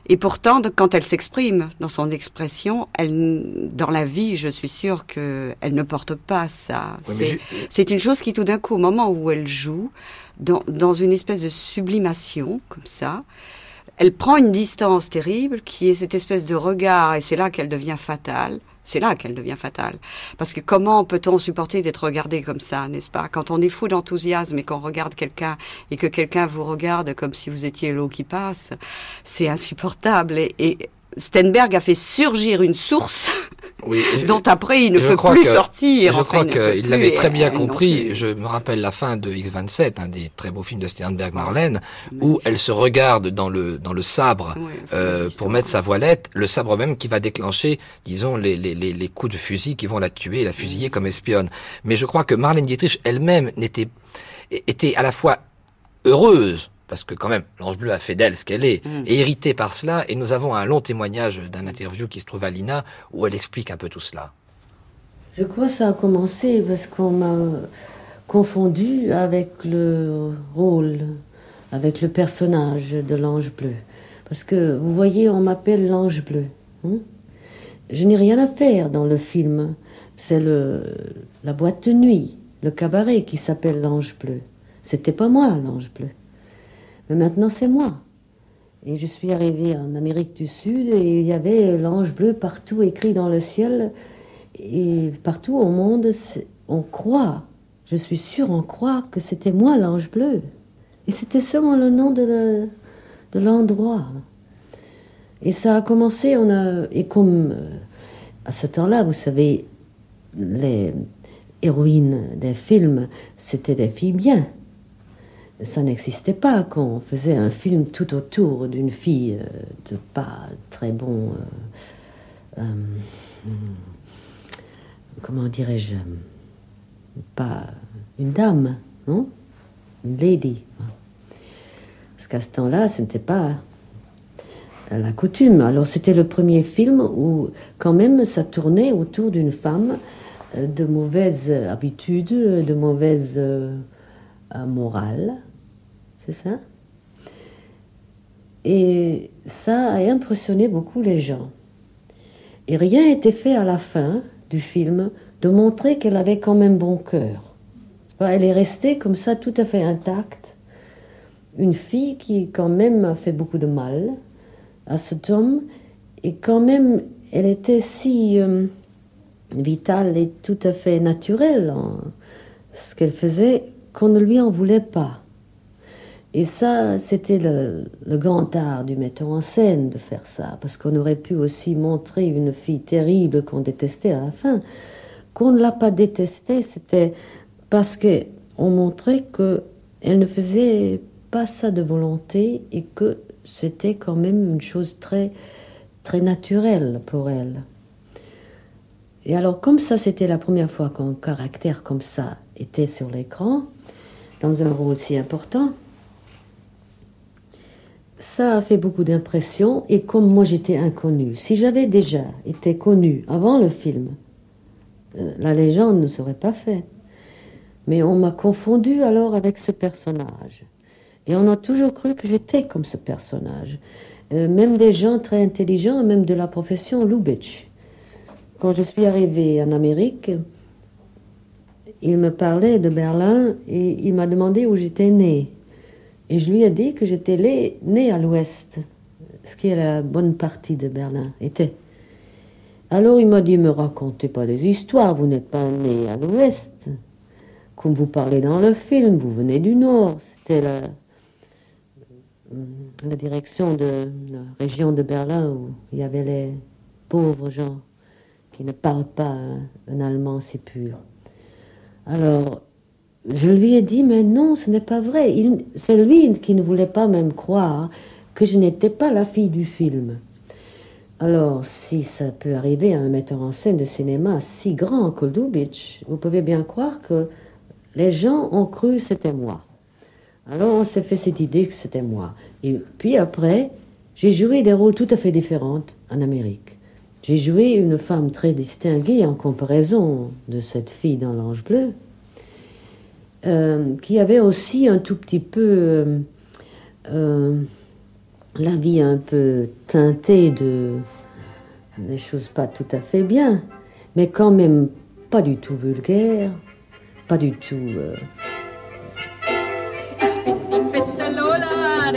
Et pourtant, quand elle s'exprime dans son expression, elle, dans la vie, je suis sûre qu'elle ne porte pas ça. c'est une chose qui, tout d'un coup, au moment où elle joue, dans, dans une espèce de sublimation, comme ça, elle prend une distance terrible qui est cette espèce de regard, et c'est là qu'elle devient fatale, c'est là qu'elle devient fatale. Parce que comment peut-on supporter d'être regardé comme ça, n'est-ce pas? Quand on est fou d'enthousiasme et qu'on regarde quelqu'un et que quelqu'un vous regarde comme si vous étiez l'eau qui passe, c'est insupportable. et Stenberg a fait surgir une source dont après il ne peut plus sortir. Je crois qu'il l'avait très bien compris. Je me rappelle la fin de X27, un des très beaux films de Sternberg Marlène, où elle se regarde dans le dans le sabre euh, pour mettre sa voilette, le sabre même qui va déclencher, disons, les, les, les, les coups de fusil qui vont la tuer, la fusiller comme espionne. Mais je crois que Marlène Dietrich elle-même n'était était à la fois heureuse parce que quand même, l'ange bleu a fait d'elle ce qu'elle est, mm. et irritée par cela, et nous avons un long témoignage d'un interview qui se trouve à l'INA, où elle explique un peu tout cela. Je crois que ça a commencé parce qu'on m'a confondu avec le rôle, avec le personnage de l'ange bleu. Parce que, vous voyez, on m'appelle l'ange bleu. Hein. je n'ai rien à faire dans le film. C'est le, la boîte de nuit, le cabaret qui s'appelle l'ange bleu. C'était pas moi, l'ange bleu. Mais maintenant, c'est moi. Et je suis arrivée en Amérique du Sud et il y avait l'ange bleu partout écrit dans le ciel. Et partout au monde, on croit, je suis sûre, on croit que c'était moi l'ange bleu. Et c'était seulement le nom de l'endroit. et ça a commencé, on a, et comme euh, à ce temps-là, vous savez, les héroïnes des films, c'était des filles bien ça n'existait pas quand on faisait un film tout autour d'une fille euh, de pas très bon. Euh, euh, comment dirais-je Pas une dame, non? Une lady. Parce qu'à ce temps-là, ce n'était pas la coutume. Alors c'était le premier film où quand même ça tournait autour d'une femme de mauvaise habitude, de mauvaise morale c'est ça? Et ça a impressionné beaucoup les gens. Et rien n'était fait à la fin du film de montrer qu'elle avait quand même bon cœur. Elle est restée comme ça tout à fait intacte. Une fille qui quand même a fait beaucoup de mal à cet homme et quand même elle était si euh, vitale et tout à fait naturelle en ce qu'elle faisait qu'on ne lui en voulait pas. Et ça, c'était le, grand art du metteur en scène de faire ça, parce qu'on aurait pu aussi montrer une fille terrible qu'on détestait à la fin. Qu'on ne l'a pas détestée, c'était parce qu'on montrait qu'elle ne faisait pas ça de volonté et que c'était quand même une chose très, très naturelle pour elle. Et alors, comme ça, c'était la première fois qu'un caractère comme ça était sur l'écran, dans un rôle si important, ça a fait beaucoup d'impression. Et comme moi, j'étais inconnue, si j'avais déjà été connue avant le film, euh, la légende ne serait pas faite. Mais on m'a confondu alors avec ce personnage. Et on a toujours cru que j'étais comme ce personnage. Euh, même des gens très intelligents, même de la profession Lubitsch. Quand je suis arrivée en Amérique, il me parlait de Berlin et il m'a demandé où j'étais née. Et je lui ai dit que j'étais née à l'ouest, ce qui est la bonne partie de Berlin, était. Alors il m'a dit, me racontez pas des histoires, vous n'êtes pas né à l'ouest. Comme vous parlez dans le film, vous venez du nord. C'était la, la direction de la région de Berlin où il y avait les pauvres gens qui ne parlent pas un, allemand si pur. Alors, je lui ai dit, mais non, ce n'est pas vrai. C'est lui qui ne voulait pas même croire que je n'étais pas la fille du film. Alors, si ça peut arriver à un metteur en scène de cinéma si grand que vous pouvez bien croire que les gens ont cru que c'était moi. Alors on s'est fait cette idée que c'était moi. Et puis après, j'ai joué des rôles tout à fait différents en Amérique. J'ai joué une femme très distinguée en comparaison de cette fille dans l'Ange Bleu, euh, qui avait aussi un tout petit peu euh, euh, la vie un peu teintée de des choses pas tout à fait bien, mais quand même pas du tout vulgaire, pas du tout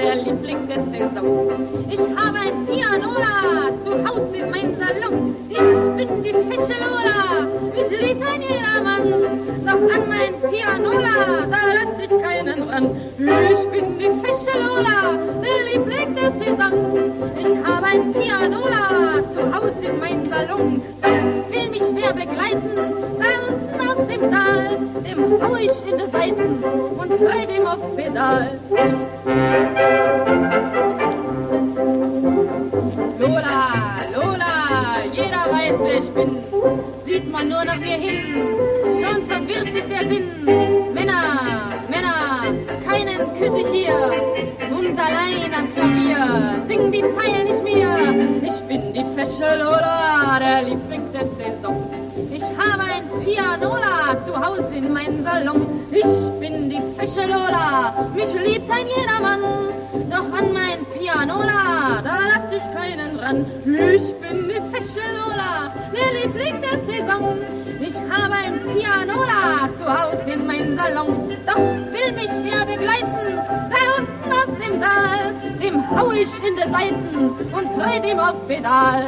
der Liebling der Saison. Ich habe ein Pianola zu Hause in mein Salon. Ich bin die fesche Lola, mich liebt ein jedermann. Doch an mein Pianola, da lass ich keinen ran. Ich bin die fesche Lola, der Liebling der Saison. Ich habe ein Pianola zu Hause in mein Salon. Will mich wer begleiten, da unten aus dem Tal. Dem hau ich in die Seiten und freu dem aufs Pedal. Lola, Lola, jeder weiß, wer ich bin. Sieht man nur nach mir hin, schon verwirrt sich der Sinn. Männer, Männer, keinen küsse ich hier. Und allein am Klavier singen die Zeilen nicht mehr. Ich bin die fesche Lola, der Liebling der Saison. Ich habe ein Pianola zu Hause in meinem Salon. Ich bin die fesche Lola, mich liebt ein jedermann. Doch an mein Pianola, da lass ich keinen ran. Ich bin die fesche Lola, der Liebling der Saison. Ich habe ein Pianola zu Hause in meinem Salon. Doch will mich wer begleiten, da unten aus dem Saal. Dem hau ich in die Seiten und treu dem aufs Pedal.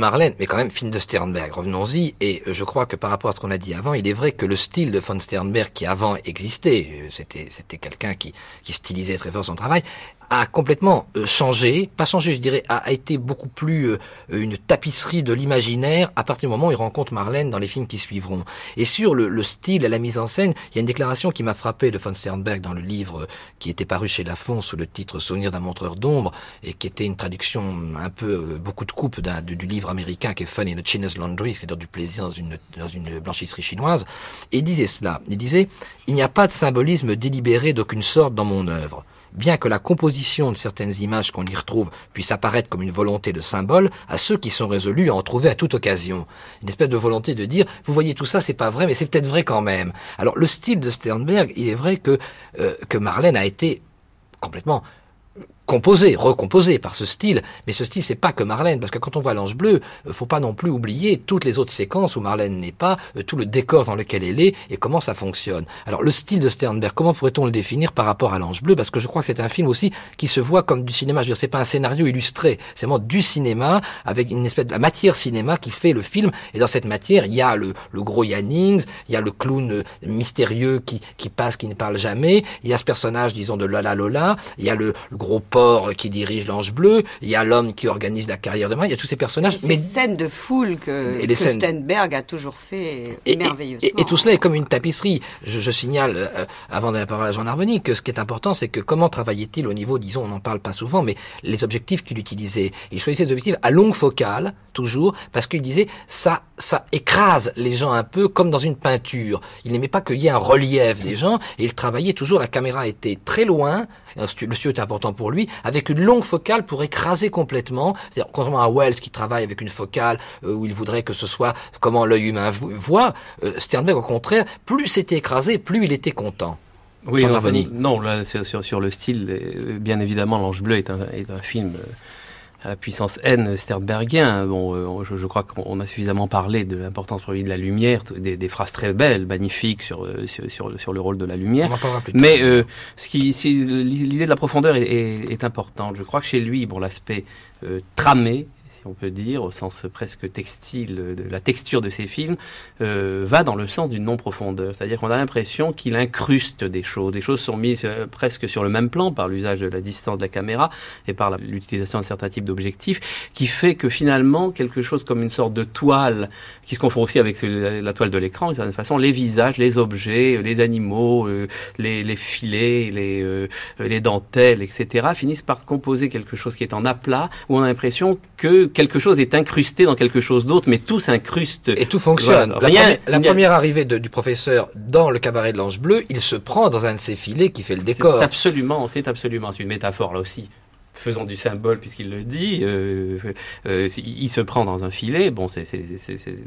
Marlène, mais quand même film de Sternberg. Revenons-y. Et euh, je crois que par rapport à ce qu'on a dit avant, il est vrai que le style de von Sternberg qui avant existait, euh, c'était c'était quelqu'un qui qui stylisait très fort son travail, a complètement euh, changé, pas changé, je dirais, a, été beaucoup plus euh, une tapisserie de l'imaginaire à partir du moment où il rencontre Marlène dans les films qui suivront. Et sur le, le style et la mise en scène, il y a une déclaration qui m'a frappé de von Sternberg dans le livre qui était paru chez Lafon sous le titre Souvenir d'un montreur d'ombre et qui était une traduction un peu euh, beaucoup de coupe du livre américain qui est Fun in a China's Laundry, c'est-à-dire du plaisir dans une, dans une blanchisserie chinoise. Et il disait cela, il disait, il n'y a pas de symbolisme délibéré d'aucune sorte dans mon œuvre. Bien que la composition de certaines images qu'on y retrouve puisse apparaître comme une volonté de symbole, à ceux qui sont résolus à en trouver à toute occasion. Une espèce de volonté de dire, vous voyez tout ça, c'est pas vrai, mais c'est peut-être vrai quand même. Alors le style de Sternberg, il est vrai que, euh, que Marlène a été complètement composé, recomposé par ce style. Mais ce style, c'est pas que Marlène, parce que quand on voit l'Ange Bleu, euh, faut pas non plus oublier toutes les autres séquences où Marlène n'est pas, euh, tout le décor dans lequel elle est et comment ça fonctionne. Alors le style de Sternberg, comment pourrait-on le définir par rapport à l'Ange Bleu? Parce que je crois que c'est un film aussi qui se voit comme du cinéma. Je veux dire, c'est pas un scénario illustré, c'est vraiment du cinéma avec une espèce de la matière cinéma qui fait le film. Et dans cette matière, il y a le, le gros Yannings, il y a le clown euh, mystérieux qui, qui passe, qui ne parle jamais, il y a ce personnage, disons, de Lola Lola, il y a le, le gros qui dirige l'Ange Bleu, il y a l'homme qui organise la carrière de Marie, il y a tous ces personnages. Et mais scènes de foule que, que Stenberg a toujours fait et, merveilleusement. Et, tout cela est comme une tapisserie. Je, je signale, euh, avant de donner la parole à Jean Harmony, que ce qui est important, c'est que comment travaillait-il au niveau, disons, on n'en parle pas souvent, mais les objectifs qu'il utilisait. Il choisissait des objectifs à longue focale, toujours, parce qu'il disait, ça, ça écrase les gens un peu comme dans une peinture. Il n'aimait pas qu'il y ait un relief des gens, et il travaillait toujours, la caméra était très loin, le studio était important pour lui, avec une longue focale pour écraser complètement. C'est-à-dire, contrairement à Wells qui travaille avec une focale euh, où il voudrait que ce soit comment l'œil humain voit, euh, Sternberg au contraire, plus c'était écrasé, plus il était content. Oui, non, là, sur, sur, le style, euh, bien évidemment, L'Ange Bleu est un, est un film à la puissance N sternbergien. Bon, euh, je, je, crois qu'on a suffisamment parlé de l'importance pour lui de la lumière, des, des, phrases très belles, magnifiques sur, euh, sur, sur, sur le rôle de la lumière. Mais euh, ce qui, l'idée de la profondeur est, est, est, importante. Je crois que chez lui, bon, l'aspect euh, tramé si on peut dire, au sens presque textile de la texture de ses films, euh, va dans le sens d'une non-profondeur. C'est-à-dire qu'on a l'impression qu'il incruste des choses. Des choses sont mises euh, presque sur le même plan par l'usage de la distance de la caméra et par l'utilisation d'un certain type d'objectifs, qui fait que finalement, quelque chose comme une sorte de toile, qui se confond aussi avec la, toile de l'écran, d'une certaine façon, les visages, les objets, les animaux, euh, les, filets, les, euh, les dentelles, etc., finissent par composer quelque chose qui est en aplat, où on a l'impression que quelque chose est incrusté dans quelque chose d'autre, mais tout s'incruste. Et tout fonctionne. la, première, la première, arrivée de, du professeur dans le cabaret de l'Ange Bleu, il se prend dans un de ses filets qui fait le décor. Absolument, c'est absolument, c'est une métaphore là aussi faisons du symbole puisqu'il le dit, euh, euh, il se prend dans un filet, bon, c'est,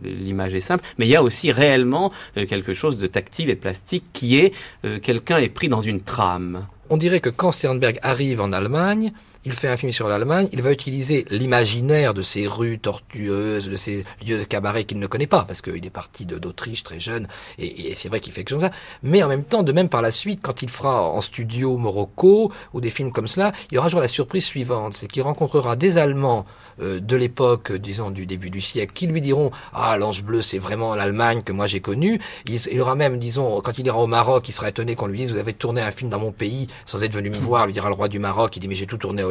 l'image est simple, mais il y a aussi réellement euh, quelque chose de tactile et de plastique qui est euh, quelqu'un est pris dans une trame. On dirait que quand Sternberg arrive en Allemagne, il fait un film sur l'Allemagne, il va utiliser l'imaginaire de ces rues tortueuses, de ces lieux de cabaret qu'il ne connaît pas, parce qu'il est parti d'Autriche très jeune, et, et c'est vrai qu'il fait quelque chose comme ça. Mais en même temps, de même par la suite, quand il fera en studio Morocco ou des films comme cela, il y aura toujours la surprise suivante, c'est qu'il rencontrera des Allemands euh, de l'époque, disons du début du siècle, qui lui diront ah l'Ange bleu c'est vraiment l'Allemagne que moi j'ai connue. Il, il, aura même, disons, quand il ira au Maroc, il sera étonné qu'on lui dise vous avez tourné un film dans mon pays sans être venu me voir, lui dira le roi du Maroc, il dit mais j'ai tout tourné à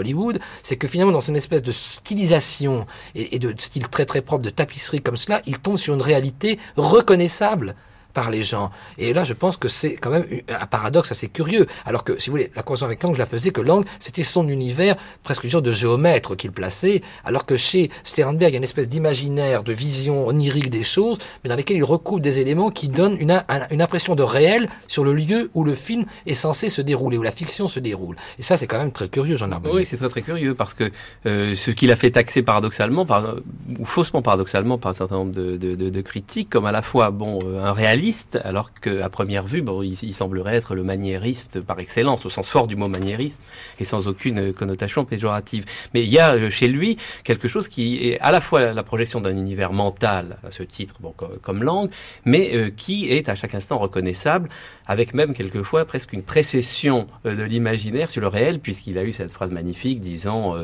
C'est que finalement dans une espèce de stylisation et, et de style très très propre de tapisserie comme cela, il tombe sur une réalité reconnaissable par les gens. Et là, je pense que c'est quand même un paradoxe assez curieux. Alors que, si vous voulez, la conversation avec Lang, je la faisais que Lang, c'était son univers, presque genre de géomètre qu'il plaçait, alors que chez Sternberg, il y a une espèce d'imaginaire, de vision onirique des choses, mais dans lesquelles il recoupe des éléments qui donnent une, une impression de réel sur le lieu où le film est censé se dérouler, où la fiction se déroule. Et ça, c'est quand même très curieux, Jean Arbonnier. Oui, c'est très très curieux, parce que euh, ce qu'il a fait taxer paradoxalement, par, ou faussement paradoxalement par un certain nombre de, critiques, comme à la fois, bon, euh, un réaliste, alors qu'à première vue, bon, il, semblerait être le maniériste par excellence, au sens fort du mot maniériste, et sans aucune connotation péjorative. Mais il y a euh, chez lui quelque chose qui est à la fois la projection d'un univers mental, à ce titre, bon, comme, langue, mais euh, qui est à chaque instant reconnaissable, avec même quelquefois presque une précession euh, de l'imaginaire sur le réel, puisqu'il a eu cette phrase magnifique disant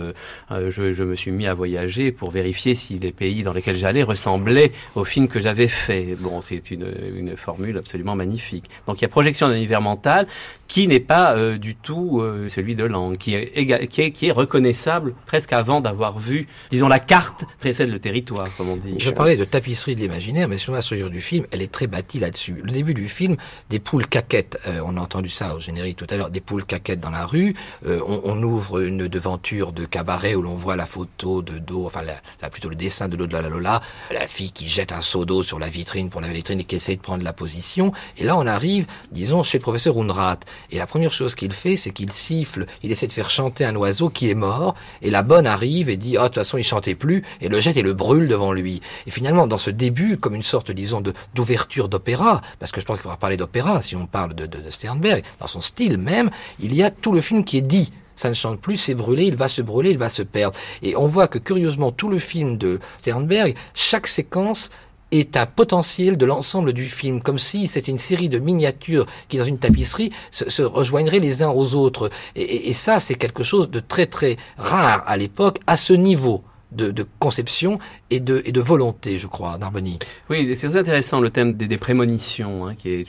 je, me suis mis à voyager pour vérifier si les pays dans lesquels j'allais ressemblaient au film que j'avais fait. Bon, c'est une formule absolument magnifique. Donc il y a projection d'un univers mental qui n'est pas euh, du tout euh, celui de langue, qui est, qui, est, qui est reconnaissable presque avant d'avoir vu, disons, la carte précède le territoire, comme on dit. Je parlais de tapisserie de l'imaginaire, mais sur la structure du film, elle est très bâtie là-dessus. Le début du film, des poules caquettes, euh, on a entendu ça au générique tout à l'heure, des poules caquettes dans la rue, euh, on, on, ouvre une devanture de cabaret où l'on voit la photo de dos, enfin la, la, plutôt le dessin de l'eau de la Lola, la fille qui jette un seau d'eau sur la vitrine pour la vitrine et qui essaie de prendre de la position. Et là, on arrive, disons, chez le professeur Unrat. Et la première chose qu'il fait, c'est qu'il siffle, il essaie de faire chanter un oiseau qui est mort. Et la bonne arrive et dit, oh, de toute façon, il chantait plus, et le jette et le brûle devant lui. Et finalement, dans ce début, comme une sorte, disons, d'ouverture d'opéra, parce que je pense qu'il faudra parler d'opéra si on parle de, de Sternberg, dans son style même, il y a tout le film qui est dit ça ne chante plus, c'est brûlé, il va se brûler, il va se perdre. Et on voit que curieusement, tout le film de Sternberg, chaque séquence est un potentiel de l'ensemble du film, comme si c'était une série de miniatures qui, dans une tapisserie, se, se rejoindraient les uns aux autres. Et, et, et ça, c'est quelque chose de très très rare à l'époque, à ce niveau. De, de, conception et de, et de volonté, je crois, Narboni. Oui, c'est très intéressant le thème des, des prémonitions, hein, qui est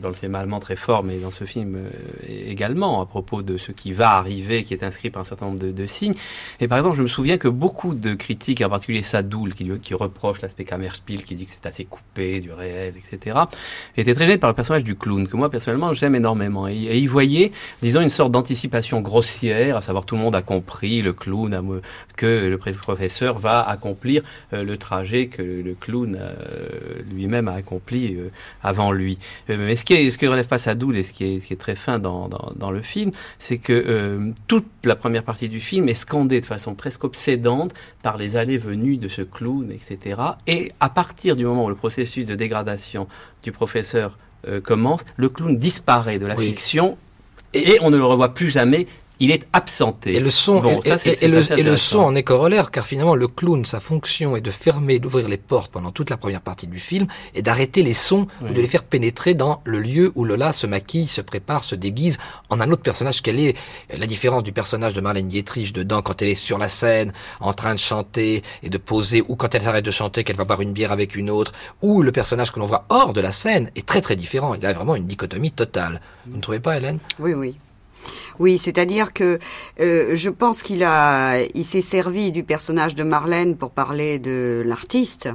dans le cinéma allemand très fort, mais dans ce film euh, également, à propos de ce qui va arriver, qui est inscrit par un certain nombre de, signes. Et par exemple, je me souviens que beaucoup de critiques, en particulier Sadoul, qui, reproche l'aspect Kammerspiel, qui dit que c'est assez coupé du réel, etc., étaient très gênés par le personnage du clown, que moi, personnellement, j'aime énormément. Et, et y voyait, disons, une sorte d'anticipation grossière, à savoir tout le monde a compris, le clown, a, que le professeur va accomplir euh, le trajet que le clown euh, lui-même a accompli euh, avant lui. Ce qui, est, ce relève pas Sadoul et ce qui est, ce qui est très fin dans, dans, dans le film, c'est que euh, toute la première partie du film est scandée de façon presque obsédante par les allées-venues de ce clown, etc. Et à partir du moment où le processus de dégradation du professeur euh, commence, le clown disparaît de la oui. fiction et on ne le revoit plus jamais il est absenté. Et le son, bon, et, ça, le, et le, son en est corollaire, car finalement, le clown, sa fonction est de fermer, d'ouvrir les portes pendant toute la première partie du film, et d'arrêter les sons, oui. ou de les faire pénétrer dans le lieu où Lola se maquille, se prépare, se déguise en un autre personnage qu'elle est. La différence du personnage de Marlène Dietrich dedans, quand elle est sur la scène, en train de chanter et de poser, ou quand elle s'arrête de chanter, qu'elle va boire une bière avec une autre, ou le personnage que l'on voit hors de la scène, est très très différent. Il y a vraiment une dichotomie totale. Vous ne trouvez pas, Hélène? Oui, oui. Oui, c'est-à-dire que euh, je pense qu'il a, il s'est servi du personnage de Marlène pour parler de l'artiste.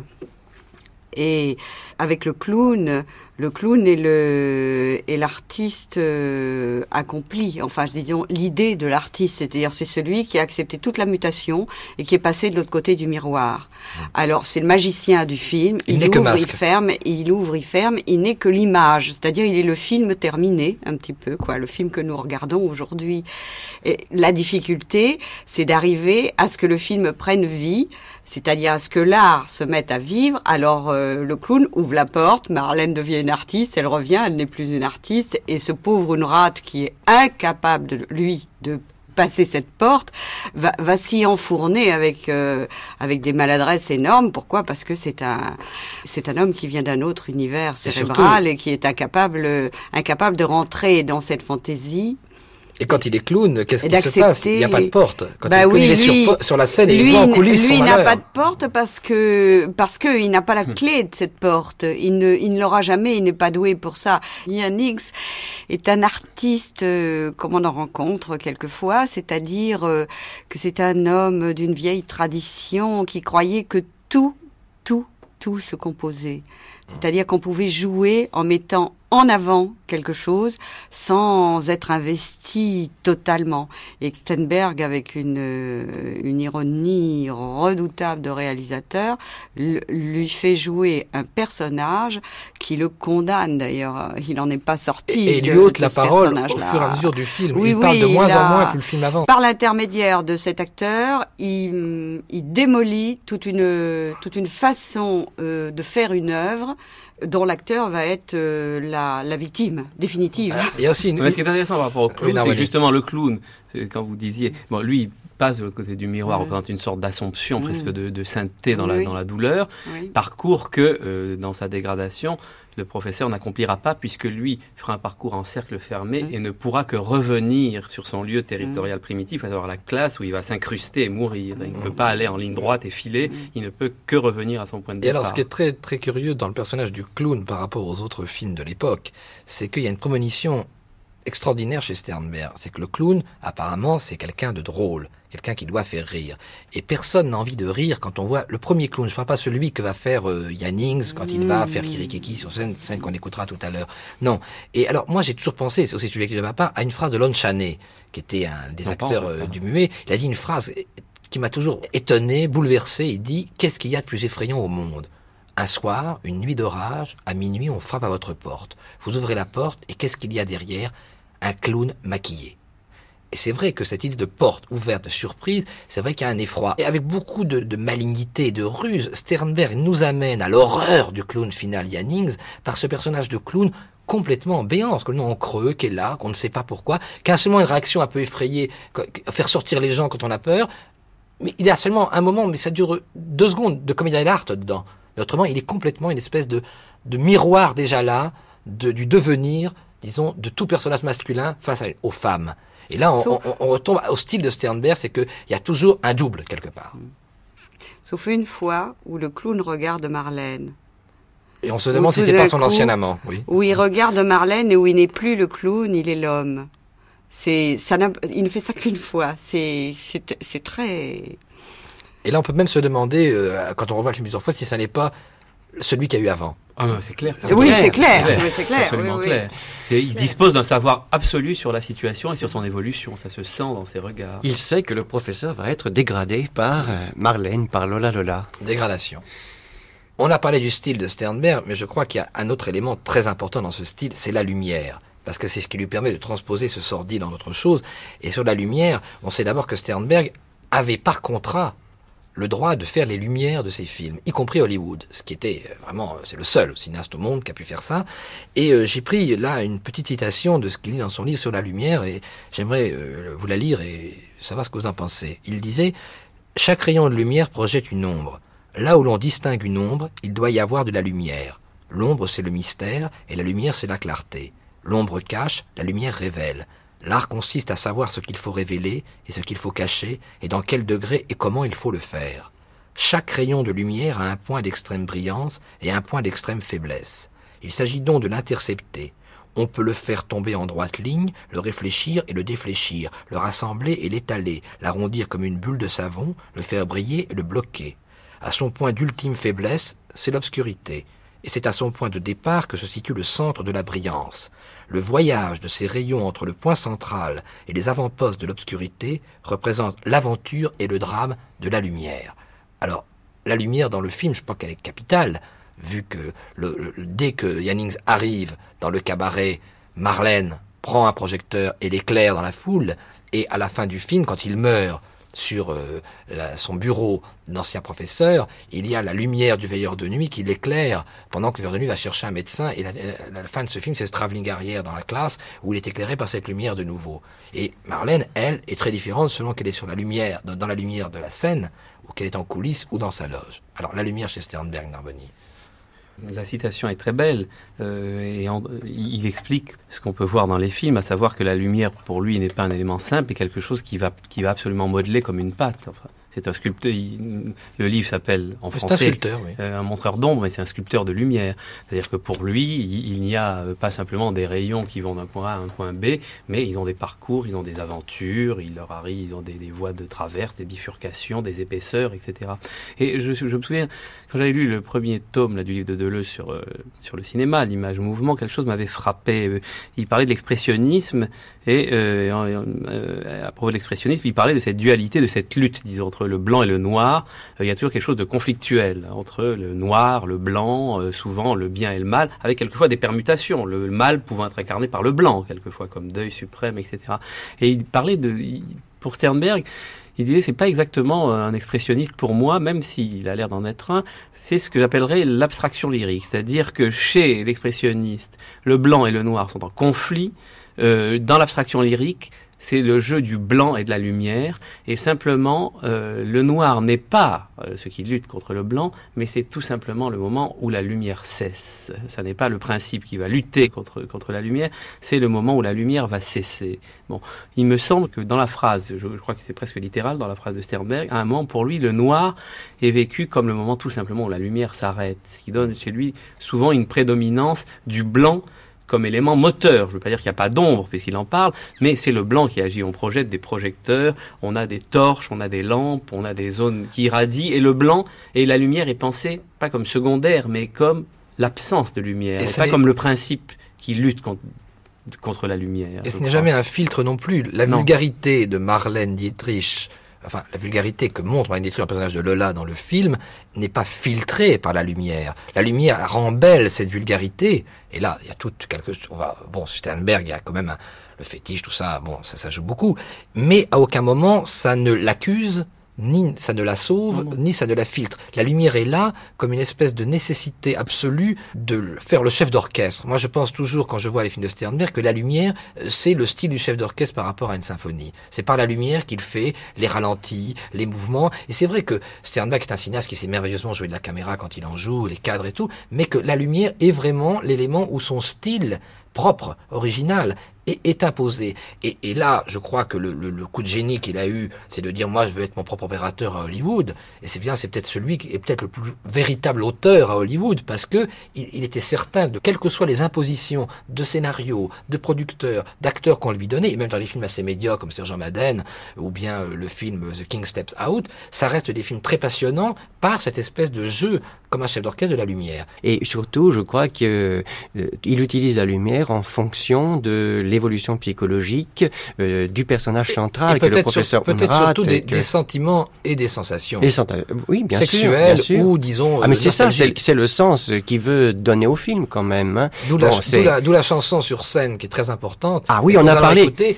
Et avec le clown, le clown est le est l'artiste euh, accompli. Enfin, disons l'idée de l'artiste, c'est-à-dire c'est celui qui a accepté toute la mutation et qui est passé de l'autre côté du miroir. Alors c'est le magicien du film. Il, il ouvre, il ferme, il ouvre, il ferme. Il n'est que l'image, c'est-à-dire il est le film terminé, un petit peu quoi, le film que nous regardons aujourd'hui. Et la difficulté, c'est d'arriver à ce que le film prenne vie, c'est-à-dire à ce que l'art se mette à vivre. Alors euh, le clown ouvre la porte, Marlène devient une artiste, elle revient, elle n'est plus une artiste, et ce pauvre une rate qui est incapable de lui de passer cette porte va, va s'y enfourner avec euh, avec des maladresses énormes. Pourquoi? Parce que c'est un c'est un homme qui vient d'un autre univers cérébral et, surtout, et qui est incapable incapable de rentrer dans cette fantaisie et quand il est clown, qu'est-ce qui se passe? Il n'y a pas de porte. Quand bah il, oui, il est lui, sur, sur, la scène et lui, il voit en coulisses Lui, il n'a pas de porte parce que parce que il n'a pas la clé de cette porte. Il ne il ne l'aura jamais. Il n'est pas doué pour ça. Ian Hicks est un artiste euh, comme on en rencontre quelquefois, c'est-à-dire euh, que c'est un homme d'une vieille tradition qui croyait que tout tout tout se composait. C'est-à-dire qu'on pouvait jouer en mettant en avant quelque chose sans être investi totalement. Et Stenberg, avec une, une ironie redoutable de réalisateur, lui fait jouer un personnage qui le condamne d'ailleurs. Il n'en est pas sorti. Et, et lui ôte la parole au fur et à mesure du film. Oui, il oui, parle de il moins a, en moins plus le film avance. Par l'intermédiaire de cet acteur, il, il démolit toute une, toute une façon euh, de faire une œuvre dont l'acteur va être euh, la, la, victime définitive. Il y a aussi une... Mais ce qui est intéressant par rapport au clown, oui, c'est justement le clown, quand vous disiez, bon, lui, il passe de l'autre côté du miroir, représente une sorte d'assomption, mmh. presque de, de, sainteté dans, oui. la, dans la douleur, oui. parcours que, euh, dans sa dégradation, le professeur n'accomplira pas puisque lui fera un parcours en cercle fermé mmh. et ne pourra que revenir sur son lieu territorial mmh. primitif, à savoir la classe où il va s'incruster et mourir. Il ne peut pas aller en ligne droite et filer, il ne peut que revenir à son point de départ. Et alors, ce qui est très, très curieux dans le personnage du clown par rapport aux autres films de l'époque, c'est qu'il y a une prémonition extraordinaire chez Sternberg, c'est que le clown, apparemment, c'est quelqu'un de drôle, quelqu'un qui doit faire rire. Et personne n'a envie de rire quand on voit le premier clown. Je ne parle pas celui que va faire euh, Yannings quand il va faire Kirikiki sur scène, scène qu'on écoutera tout à l'heure. Non. Et alors, moi, j'ai toujours pensé, c'est aussi celui qui ne pas, à une phrase de Lon Chaney, qui était un des on acteurs euh, du muet. Il a dit une phrase qui m'a toujours étonné, bouleversé. Il dit, qu'est-ce qu'il y a de plus effrayant au monde? Un soir, une nuit d'orage, à minuit, on frappe à votre porte. Vous ouvrez la porte et qu'est-ce qu'il y a derrière? Un clown maquillé. Et c'est vrai que cette idée de porte ouverte, de surprise, c'est vrai qu'il y a un effroi. Et avec beaucoup de, de malignité, de ruse, Sternberg nous amène à l'horreur du clown final Yannings par ce personnage de clown complètement en béance, que nous en creux, qui est là, qu'on ne sait pas pourquoi, qui a seulement une réaction un peu effrayée, faire sortir les gens quand on a peur, mais il y a seulement un moment, mais ça dure deux secondes de comédie d'art dedans. Autrement, il est complètement une espèce de, miroir déjà là, du devenir, disons, de tout personnage masculin face aux femmes. Et là, on, on, retombe au style de Sternberg, c'est qu'il y a toujours un double quelque part. Sauf une fois où le clown regarde Marlène. Et on se demande si c'est pas son ancien amant, oui. Où il regarde Marlène et où il n'est plus le clown, il est l'homme. C'est, ça il ne fait ça qu'une fois. C'est, c'est, très. Et là, on peut même se demander, euh, quand on revoit le film plusieurs fois, si ça n'est pas celui qu'il y a eu avant. Ah, c'est clair. Oui, c'est clair. C'est clair. Absolument clair. Il dispose d'un savoir absolu sur la situation et sur son évolution. Ça se sent dans ses regards. Il sait que le professeur va être dégradé par euh, Marlène, par Lola Lola. Dégradation. On a parlé du style de Sternberg, mais je crois qu'il y a un autre élément très important dans ce style, c'est la lumière parce que c'est ce qui lui permet de transposer ce sordide en autre chose. Et sur la lumière, on sait d'abord que Sternberg avait par contrat le droit de faire les lumières de ses films, y compris Hollywood, ce qui était euh, vraiment, euh, c'est le seul cinéaste au monde qui a pu faire ça. Et euh, j'ai pris là une petite citation de ce qu'il dit dans son livre sur la lumière, et j'aimerais vous la lire et savoir ce que vous en pensez. Il disait, Chaque rayon de lumière projette une ombre. Là où l'on distingue une ombre, il doit y avoir de la lumière. L'ombre, c'est le mystère, et la lumière, c'est la clarté. L'ombre cache, la lumière révèle. L'art consiste à savoir ce qu'il faut révéler et ce qu'il faut cacher, et dans quel degré et comment il faut le faire. Chaque rayon de lumière a un point d'extrême brillance et un point d'extrême faiblesse. Il s'agit donc de l'intercepter. On peut le faire tomber en droite ligne, le réfléchir et le défléchir, le rassembler et l'étaler, l'arrondir comme une bulle de savon, le faire briller et le bloquer. À son point d'ultime faiblesse, c'est l'obscurité, et c'est à son point de départ que se situe le centre de la brillance. Le voyage de ces rayons entre le point central et les avant-postes de l'obscurité représente l'aventure et le drame de la lumière. Alors, la lumière dans le film, je pense qu'elle est capitale, vu que dès que Yannings arrive dans le cabaret, Marlène prend un projecteur et l'éclaire dans la foule, et à la fin du film, quand il meurt, sur euh, son bureau d'ancien professeur, il y a la lumière du veilleur de nuit qui l'éclaire pendant que le veilleur de nuit va chercher un médecin. Et la, fin de ce film, c'est ce travelling arrière dans la classe où il est éclairé par cette lumière de nouveau. Et Marlène, elle, est très différente selon qu'elle est sur la lumière, dans, la lumière de la scène, ou qu'elle est en coulisses ou dans sa loge. Alors la lumière chez Sternberg, Narboni. La citation est très belle euh, et il explique ce qu'on peut voir dans les films, à savoir que la lumière pour lui n'est pas un élément simple, mais quelque chose qui va qui va absolument modeler comme une pâte. C'est un sculpteur. le livre s'appelle en français un, sculpteur, oui. Euh, un montreur d'ombre, mais c'est un sculpteur de lumière. C'est-à-dire que pour lui, il, n'y a euh, pas simplement des rayons qui vont d'un point A à un point B, mais ils ont des parcours, ils ont des aventures, ils leur arrivent, ils ont des, des voies de traverse, des bifurcations, des épaisseurs, etc. Et je, je me souviens quand j'avais lu le premier tome là, du livre de Deleuze sur euh, sur le cinéma, l'image mouvement, quelque chose m'avait frappé. Il parlait de l'expressionnisme et à propos de l'expressionnisme, il parlait de cette dualité, de cette lutte, disons, entre le blanc et le noir, euh, il y a toujours quelque chose de conflictuel entre le noir, le blanc, euh, souvent le bien et le mal, avec quelquefois des permutations, le mal pouvant être incarné par le blanc, quelquefois comme deuil suprême, etc. Et il parlait de, pour Sternberg, il disait c'est pas exactement un expressionniste pour moi, même s'il a l'air d'en être un. C'est ce que j'appellerais l'abstraction lyrique, c'est-à-dire que chez l'expressionniste, le blanc et le noir sont en conflit. Euh, dans l'abstraction lyrique, c'est le jeu du blanc et de la lumière, et simplement euh, le noir n'est pas euh, ce qui lutte contre le blanc, mais c'est tout simplement le moment où la lumière cesse. Ça n'est pas le principe qui va lutter contre, contre la lumière, c'est le moment où la lumière va cesser. Bon, il me semble que dans la phrase, je, je crois que c'est presque littéral dans la phrase de Sternberg, à un moment pour lui, le noir est vécu comme le moment tout simplement où la lumière s'arrête, ce qui donne chez lui souvent une prédominance du blanc comme élément moteur. Je ne veux pas dire qu'il n'y a pas d'ombre puisqu'il en parle, mais c'est le blanc qui agit. On projette des projecteurs, on a des torches, on a des lampes, on a des zones qui irradient, et le blanc et la lumière est pensé pas comme secondaire, mais comme l'absence de lumière, et, pas comme le principe qui lutte contre, la lumière. Et ce n'est jamais un filtre non plus. La vulgarité de Marlène Dietrich enfin, la vulgarité que montre Dietrich, le personnage de Lola dans le film, n'est pas filtrée par la lumière. La lumière rend belle cette vulgarité. Et là, il y a tout quelque chose. Bon, Sternberg, il y a quand même le fétiche, tout ça. Bon, ça, ça joue beaucoup. Mais à aucun moment, ça ne l'accuse ni ça ne la sauve, ni ça ne la filtre. La lumière est là comme une espèce de nécessité absolue de faire le chef d'orchestre. Moi, je pense toujours, quand je vois les films de Sternberg, que la lumière, euh, c'est le style du chef d'orchestre par rapport à une symphonie. C'est par la lumière qu'il fait les ralentis, les mouvements. Et c'est vrai que Sternberg est un cinéaste qui sait merveilleusement jouer de la caméra quand il en joue, les cadres et tout, mais que la lumière est vraiment l'élément où son style propre, original, est, imposé. Et, là, je crois que le, coup de génie qu'il a eu, c'est de dire moi je veux être mon propre opérateur à Hollywood. Et c'est bien, c'est peut-être celui qui est peut-être le plus véritable auteur à Hollywood parce que il, était certain de quelles que soient les impositions de scénario, de producteurs, d'acteurs qu'on lui donnait, et même dans les films assez médiocres comme Sergent Madden ou bien euh, le film The King Steps Out, ça reste des films très passionnants par cette espèce de jeu comme un chef d'orchestre de la lumière. Et surtout, je crois qu'il euh, utilise la lumière en fonction de l'évolution psychologique euh, du personnage central, qui est le professeur Peut-être surtout des, des, sentiments et des sensations. oui, bien Sexuelles sûr, ou, disons, Ah, mais c'est ça, c'est le sens qu'il veut donner au film, quand même. Hein. D'où la, la, chanson sur scène, qui est très importante. Ah oui, on a parlé... Écouter,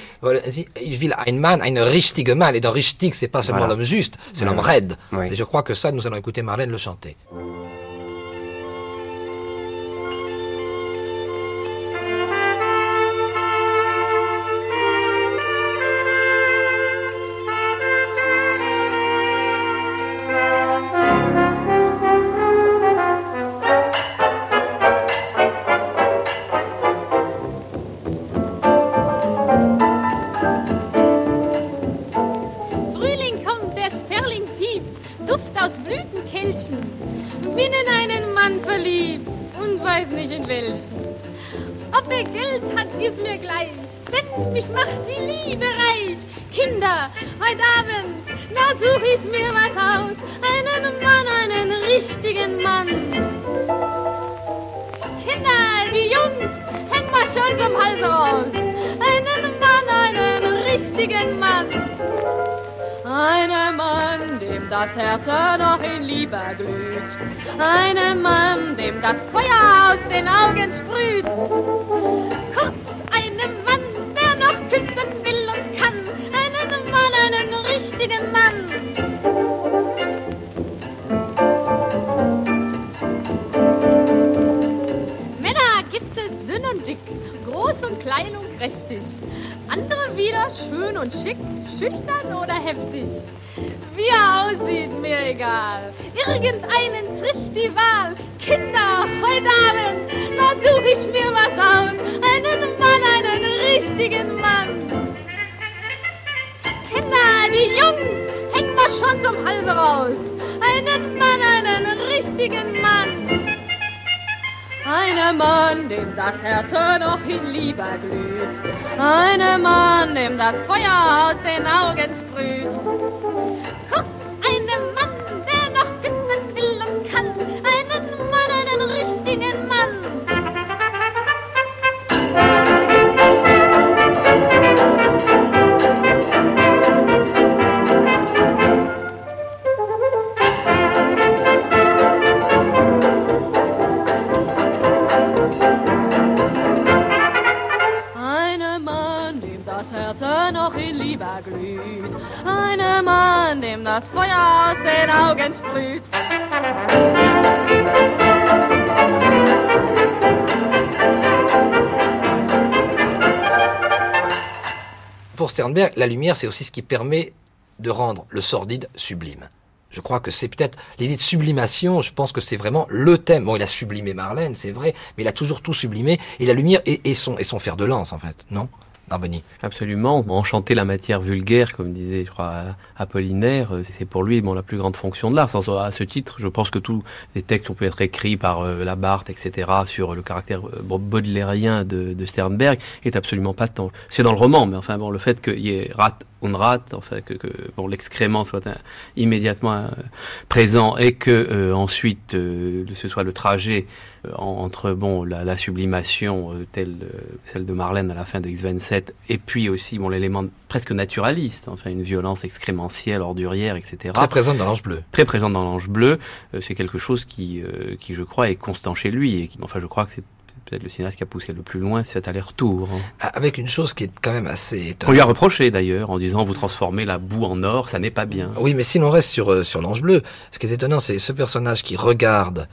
il will ein Mann, ein richtiger Mann. Et dans richtig, c'est pas seulement l'homme juste, c'est l'homme raide. Et je crois que ça, nous allons écouter Marlène le chanter. einen Mann, einen richtigen Mann. Einen Mann, dem das Herz noch in Liebe glüht. Einen Mann, dem das Feuer aus den Augen sprüht. Pour Sternberg, la lumière, c'est aussi ce qui permet de rendre le sordide sublime. Je crois que c'est peut-être l'idée de sublimation, je pense que c'est vraiment le thème. Bon, il a sublimé Marlène, c'est vrai, mais il a toujours tout sublimé, et la lumière est, son, est son fer de lance, en fait, non? Absolument. Enchanter la matière vulgaire, comme disait, je crois, Apollinaire, euh, c'est pour lui bon, la plus grande fonction de l'art. À ce titre, je pense que tous les textes ont pu être écrits par euh, Labarthe, etc., sur le caractère euh, baudelairien de, Sternberg, est absolument pas tant. C'est dans le roman, mais enfin bon, le fait qu'il y ait Unrat, enfin que, que bon l'excrément soit un- immédiatement euh, présent et que euh, ensuite euh, ce soit le trajet euh, en- entre bon la, la sublimation euh, telle euh, celle de Marlène à la fin de X27 et puis aussi bon l'élément presque naturaliste, enfin une violence excrémentielle, ordurière, etc. Très présente dans l'ange bleu. Très présente dans l'ange bleu, euh, c'est quelque chose qui euh, qui je crois est constant chez lui et qui, enfin je crois que c'est peut-être le cinéaste qui a poussé le plus loin cet aller-retour. hein. Avec une chose qui est quand même assez On étonnante. lui a reproché d'ailleurs en disant vous transformez la boue en or, ça n'est pas bien. Oui, mais si l'on reste sur, euh, sur l'ange bleu, ce qui est étonnant, c'est ce personnage qui regarde,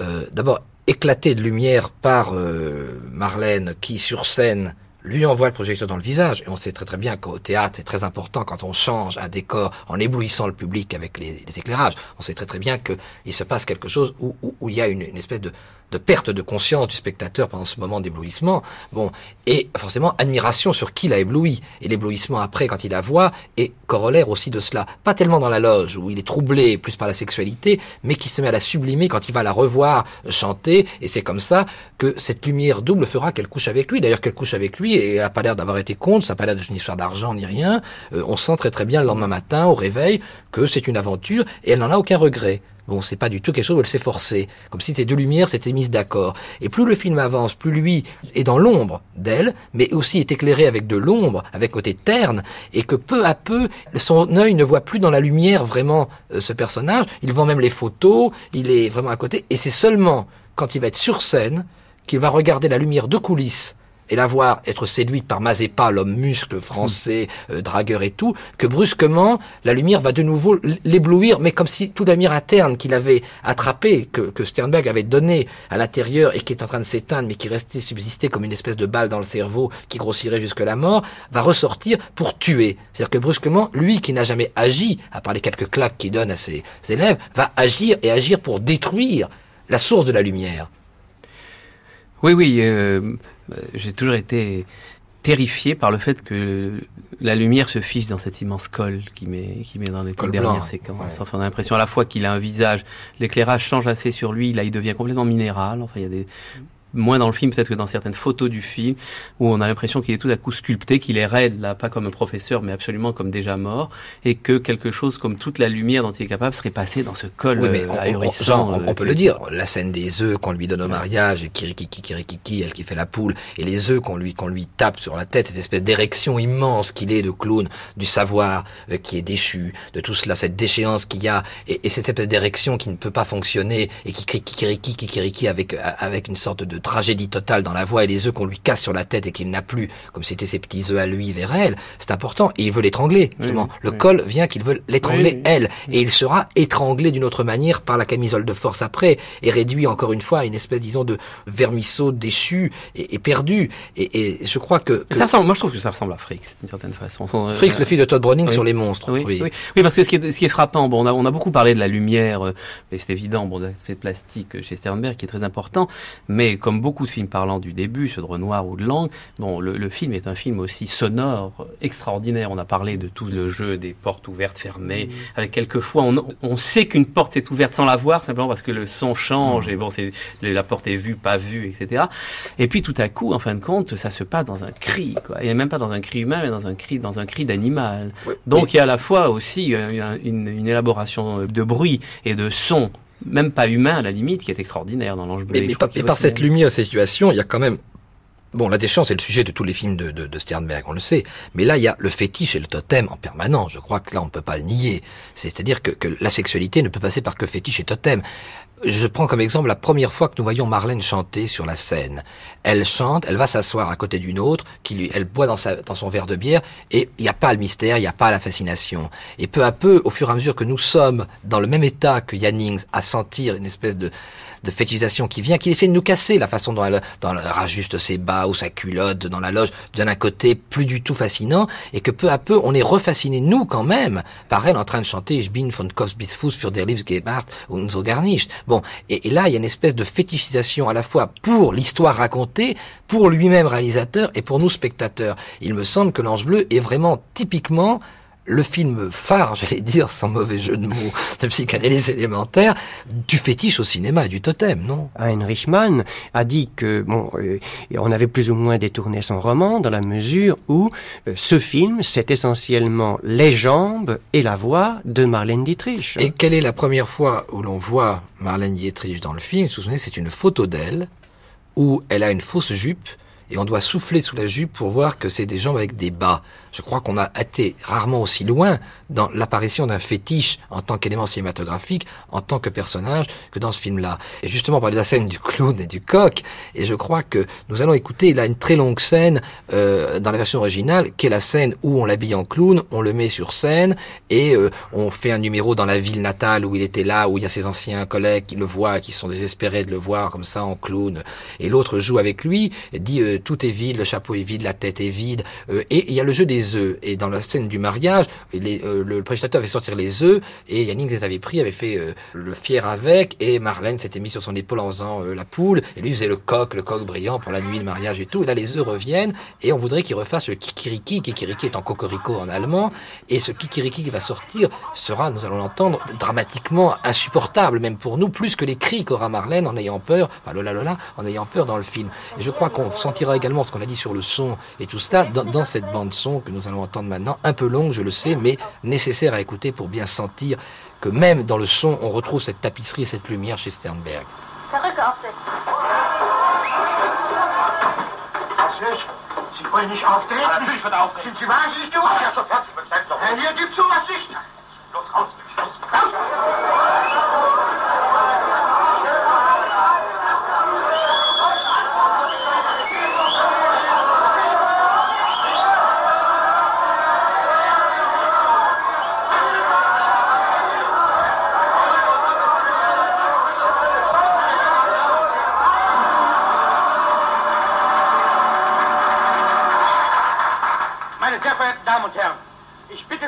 euh, d'abord éclaté de lumière par euh, Marlène, qui sur scène lui envoie le projecteur dans le visage. Et on sait très très bien qu'au théâtre, c'est très important quand on change un décor en éblouissant le public avec les, les éclairages. On sait très très bien qu'il se passe quelque chose où, où, où il y a une, une espèce de, de perte de conscience du spectateur pendant ce moment d'éblouissement. Bon, et forcément admiration sur qui l'a ébloui. Et l'éblouissement après, quand il la voit, est corollaire aussi de cela. Pas tellement dans la loge où il est troublé plus par la sexualité, mais qui se met à la sublimer quand il va la revoir chanter. Et c'est comme ça que cette lumière double fera qu'elle couche avec lui. D'ailleurs, qu'elle couche avec lui et elle n'a pas l'air d'avoir été contre. Ça n'a pas l'air d'être une histoire d'argent ni rien. Euh, on sent très très bien le lendemain matin au réveil que c'est une aventure et elle n'en a aucun regret. Bon, c'est pas du tout quelque chose où elle s'est forcée. Comme si ces deux lumières s'étaient mises d'accord. Et plus le film avance, plus lui est dans l'ombre d'elle, mais aussi est éclairé avec de l'ombre, avec côté terne, et que peu à peu, son œil ne voit plus dans la lumière vraiment euh, ce personnage. Il vend même les photos, il est vraiment à côté, et c'est seulement quand il va être sur scène qu'il va regarder la lumière de coulisses et la voir être séduite par Mazeppa, l'homme muscle français, euh, dragueur et tout, que brusquement, la lumière va de nouveau l'éblouir, mais comme si toute la lumière interne qu'il avait attrapée, que, que Sternberg avait donnée à l'intérieur et qui est en train de s'éteindre, mais qui restait subsister comme une espèce de balle dans le cerveau qui grossirait jusque la mort, va ressortir pour tuer. C'est-à-dire que brusquement, lui qui n'a jamais agi, à part les quelques claques qu'il donne à ses élèves, va agir et agir pour détruire la source de la lumière. Oui, oui, euh, euh, j'ai toujours été terrifié par le fait que la lumière se fiche dans cet immense col qui met, qui met dans les toutes dernières blanc, séquences. ouais. Enfin, on a l'impression à la fois qu'il a un visage, l'éclairage change assez sur lui, là il devient complètement minéral. Enfin, il y a des moins dans le film peut-être que dans certaines photos du film où on a l'impression qu'il est tout à coup sculpté, qu'il est raide là, pas comme un professeur, mais absolument comme déjà mort, et que quelque chose comme toute la lumière dont il est capable serait passé dans ce col Oui, mais euh, on, ahurissant. Jean, on- euh, on peut le dire. La scène des œufs qu'on lui donne au mariage, et kirikiki, kirikiki, elle qui fait la poule, et les œufs qu'on lui, qu'on lui tape sur la tête, cette espèce d'érection immense qu'il est de clown, du savoir euh, qui est déchu, de tout cela, cette déchéance qu'il y a, et, et cette espèce d'érection qui ne peut pas fonctionner, et qui crie kikiriki, kikiriki avec, avec une sorte de tragédie totale dans la voix, et les œufs qu'on lui casse sur la tête et qu'il n'a plus, comme c'était ses petits œufs à lui vers elle, c'est important. Et il veut l'étrangler, justement. oui, le oui. col vient qu'il veut l'étrangler Oui, elle, et il sera étranglé d'une autre manière par la camisole de force après, et réduit encore une fois à une espèce, disons, de vermisseau déchu et, et perdu. Et, et je crois que, que Ça ressemble, moi je trouve que ça ressemble à Fricks d'une certaine façon. Son- Fricks, le fils de Todd Browning sur les monstres. Oui, oui. oui. Oui, parce que ce qui est, ce qui est frappant, bon, on a, on a beaucoup parlé de la lumière, euh, et c'est évident, bon, l'aspect plastique chez Sternberg qui est très important, mais comme beaucoup de films parlant du début, ceux de Renoir ou de Lang, bon, le, le film est un film aussi sonore, extraordinaire. On a parlé de tout le jeu des portes ouvertes, fermées, avec quelquefois, on, on sait qu'une porte est ouverte sans la voir, simplement parce que le son change, et bon, c'est, la porte est vue, pas vue, etc. Et puis tout à coup, en fin de compte, ça se passe dans un cri, quoi. Et même pas dans un cri humain, mais dans un cri, dans un cri d'animal. Donc il y a à la fois aussi euh, une, une élaboration de bruit et de son, même pas humain à la limite, qui est extraordinaire dans l'ange bleu. Mais, par, et par cette lumière, cette situation, il y a quand même... Bon, la déchéance est le sujet de tous les films de, de, de Sternberg, on le sait. Mais là, il y a le fétiche et le totem en permanence. Je crois que là, on ne peut pas le nier. C'est-à-dire que, que la sexualité ne peut passer par que fétiche et totem. Je prends comme exemple la première fois que nous voyons Marlène chanter sur la scène. Elle chante, elle va s'asseoir à côté d'une autre, qui lui, elle boit dans, dans son verre de bière, et il n'y a pas le mystère, il n'y a pas la fascination. Et peu à peu, au fur et à mesure que nous sommes dans le même état que Yanning, à sentir une espèce de, de fétichisation qui vient, qui essaie de nous casser la façon dont elle, rajuste ses bas ou sa culotte dans la loge, d'un côté plus du tout fascinant, et que peu à peu on est refasciné, nous quand même, par elle en train de chanter Ich bin von Kopf bis Fuß für der Liebsgebart und so gar nicht. Bon, et, et là il y a une espèce de fétichisation à la fois pour l'histoire racontée, pour lui-même réalisateur et pour nous spectateurs. Il me semble que l'Ange Bleu est vraiment typiquement le film phare, j'allais dire, sans mauvais jeu de mots, de psychanalyse élémentaire, du fétiche au cinéma et du totem, non? Heinrich Mann a dit que bon, euh, on avait plus ou moins détourné son roman dans la mesure où euh, ce film, c'est essentiellement les jambes et la voix de Marlène Dietrich. Et quelle est la première fois où l'on voit Marlène Dietrich dans le film? Vous vous souvenez, c'est une photo d'elle où elle a une fausse jupe et on doit souffler sous la jupe pour voir que c'est des jambes avec des bas. Je crois qu'on a été rarement aussi loin dans l'apparition d'un fétiche en tant qu'élément cinématographique, en tant que personnage, que dans ce film-là. Et justement, parler de la scène du clown et du coq, et je crois que nous allons écouter là une très longue scène euh, dans la version originale, qui est la scène où on l'habille en clown, on le met sur scène, et euh, on fait un numéro dans la ville natale où il était là, où il y a ses anciens collègues qui le voient, qui sont désespérés de le voir comme ça en clown, et l'autre joue avec lui, dit euh, tout est vide, le chapeau est vide, la tête est vide, euh, et il y a le jeu des œufs. Et dans la scène du mariage, euh, le présentateur avait sorti les œufs et Yannick les avait pris, avait fait euh, le fier avec et Marlène s'était mis sur son épaule en faisant euh, la poule et lui faisait le coq, le coq brillant pour la nuit de mariage et tout. Et là les œufs reviennent et on voudrait qu'il refasse le kikiriki. Kikiriki est en cocorico en allemand et ce kikiriki qui va sortir sera, nous allons l'entendre, dramatiquement insupportable même pour nous, plus que les cris qu'aura Marlène en ayant peur, enfin Lola Lola, en ayant peur dans le film. Je crois qu'on sentira également ce qu'on a dit sur le son et tout cela dans, dans cette bande son que nous allons entendre maintenant, un peu longue, je le sais, mais nécessaire à écouter pour bien sentir que même dans le son, on retrouve cette tapisserie et cette lumière chez Sternberg. Perücke aufsetzen. Was nicht? Sie wollen nicht auftreten? natürlich wird auftreten. Sind Sie wahnsinnig geworden? Ja, sofort. Ich bin selbst noch. Hier gibt's sowas nicht. Los, raus mit Schluss. Raus!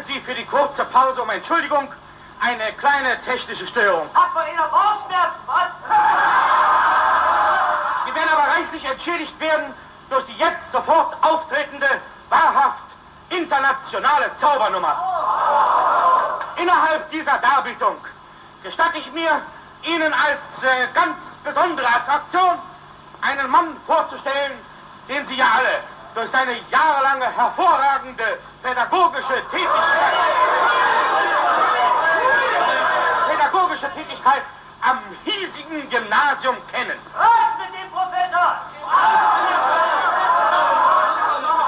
Sie für die kurze Pause um Entschuldigung. Eine kleine technische Störung. Hat man Ihnen Bauchschmerzen, was? Sie werden aber reichlich entschädigt werden durch die jetzt sofort auftretende, wahrhaft internationale Zaubernummer. Innerhalb dieser Darbietung gestatte ich mir, Ihnen als äh, ganz besondere Attraktion einen Mann vorzustellen, den Sie ja alle durch seine jahrelange hervorragende pädagogische Tätigkeit, pädagogische Tätigkeit am hiesigen Gymnasium kennen. Was mit dem Professor?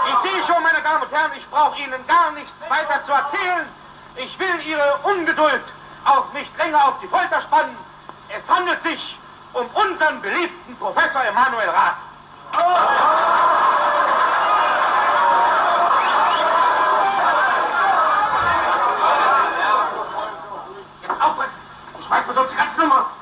Ich sehe schon, meine Damen und Herren, ich brauche Ihnen gar nichts weiter zu erzählen. Ich will Ihre Ungeduld auch nicht länger auf die Folter spannen. Es handelt sich um unseren beliebten Professor Emanuel Rath. お前こと自活するもの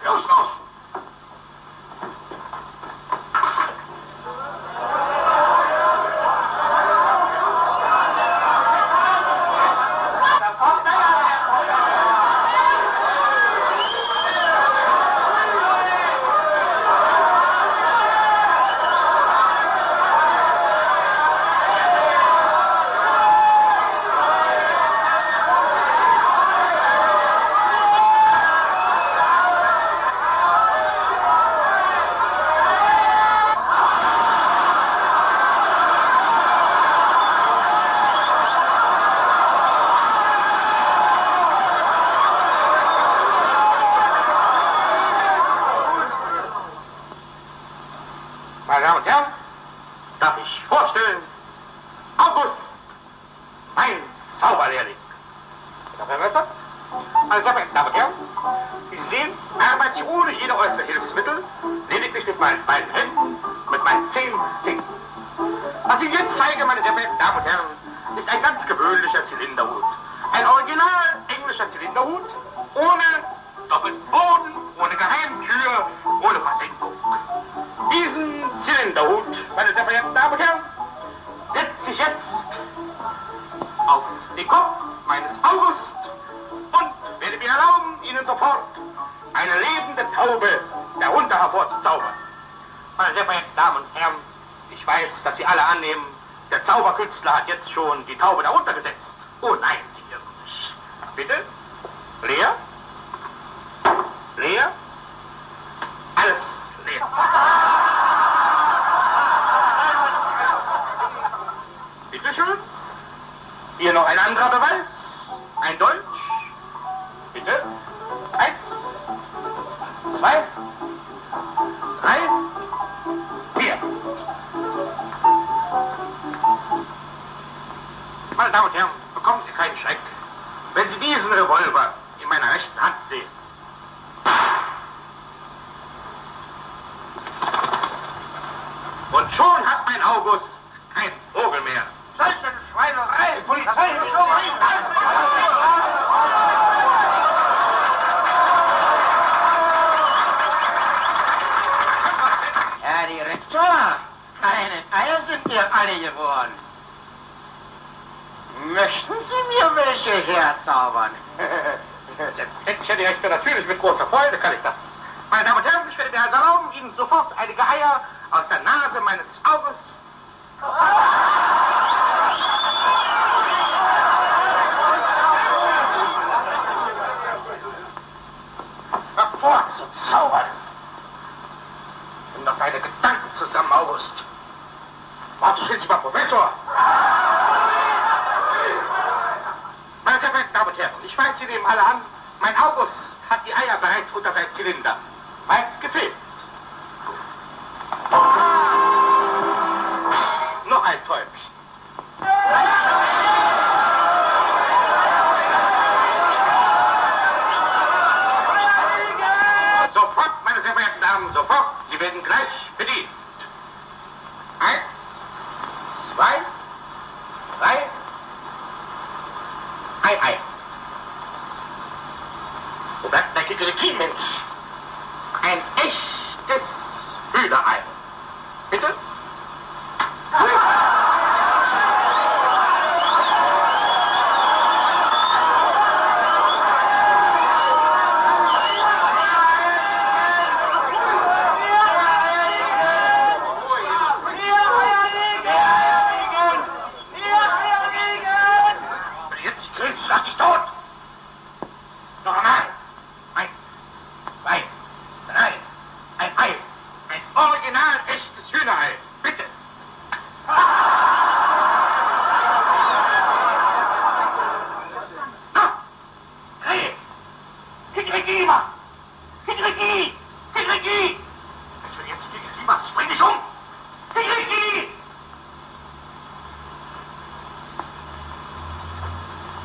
noch ein anderer Beweis?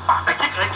ปากไปคิดเลย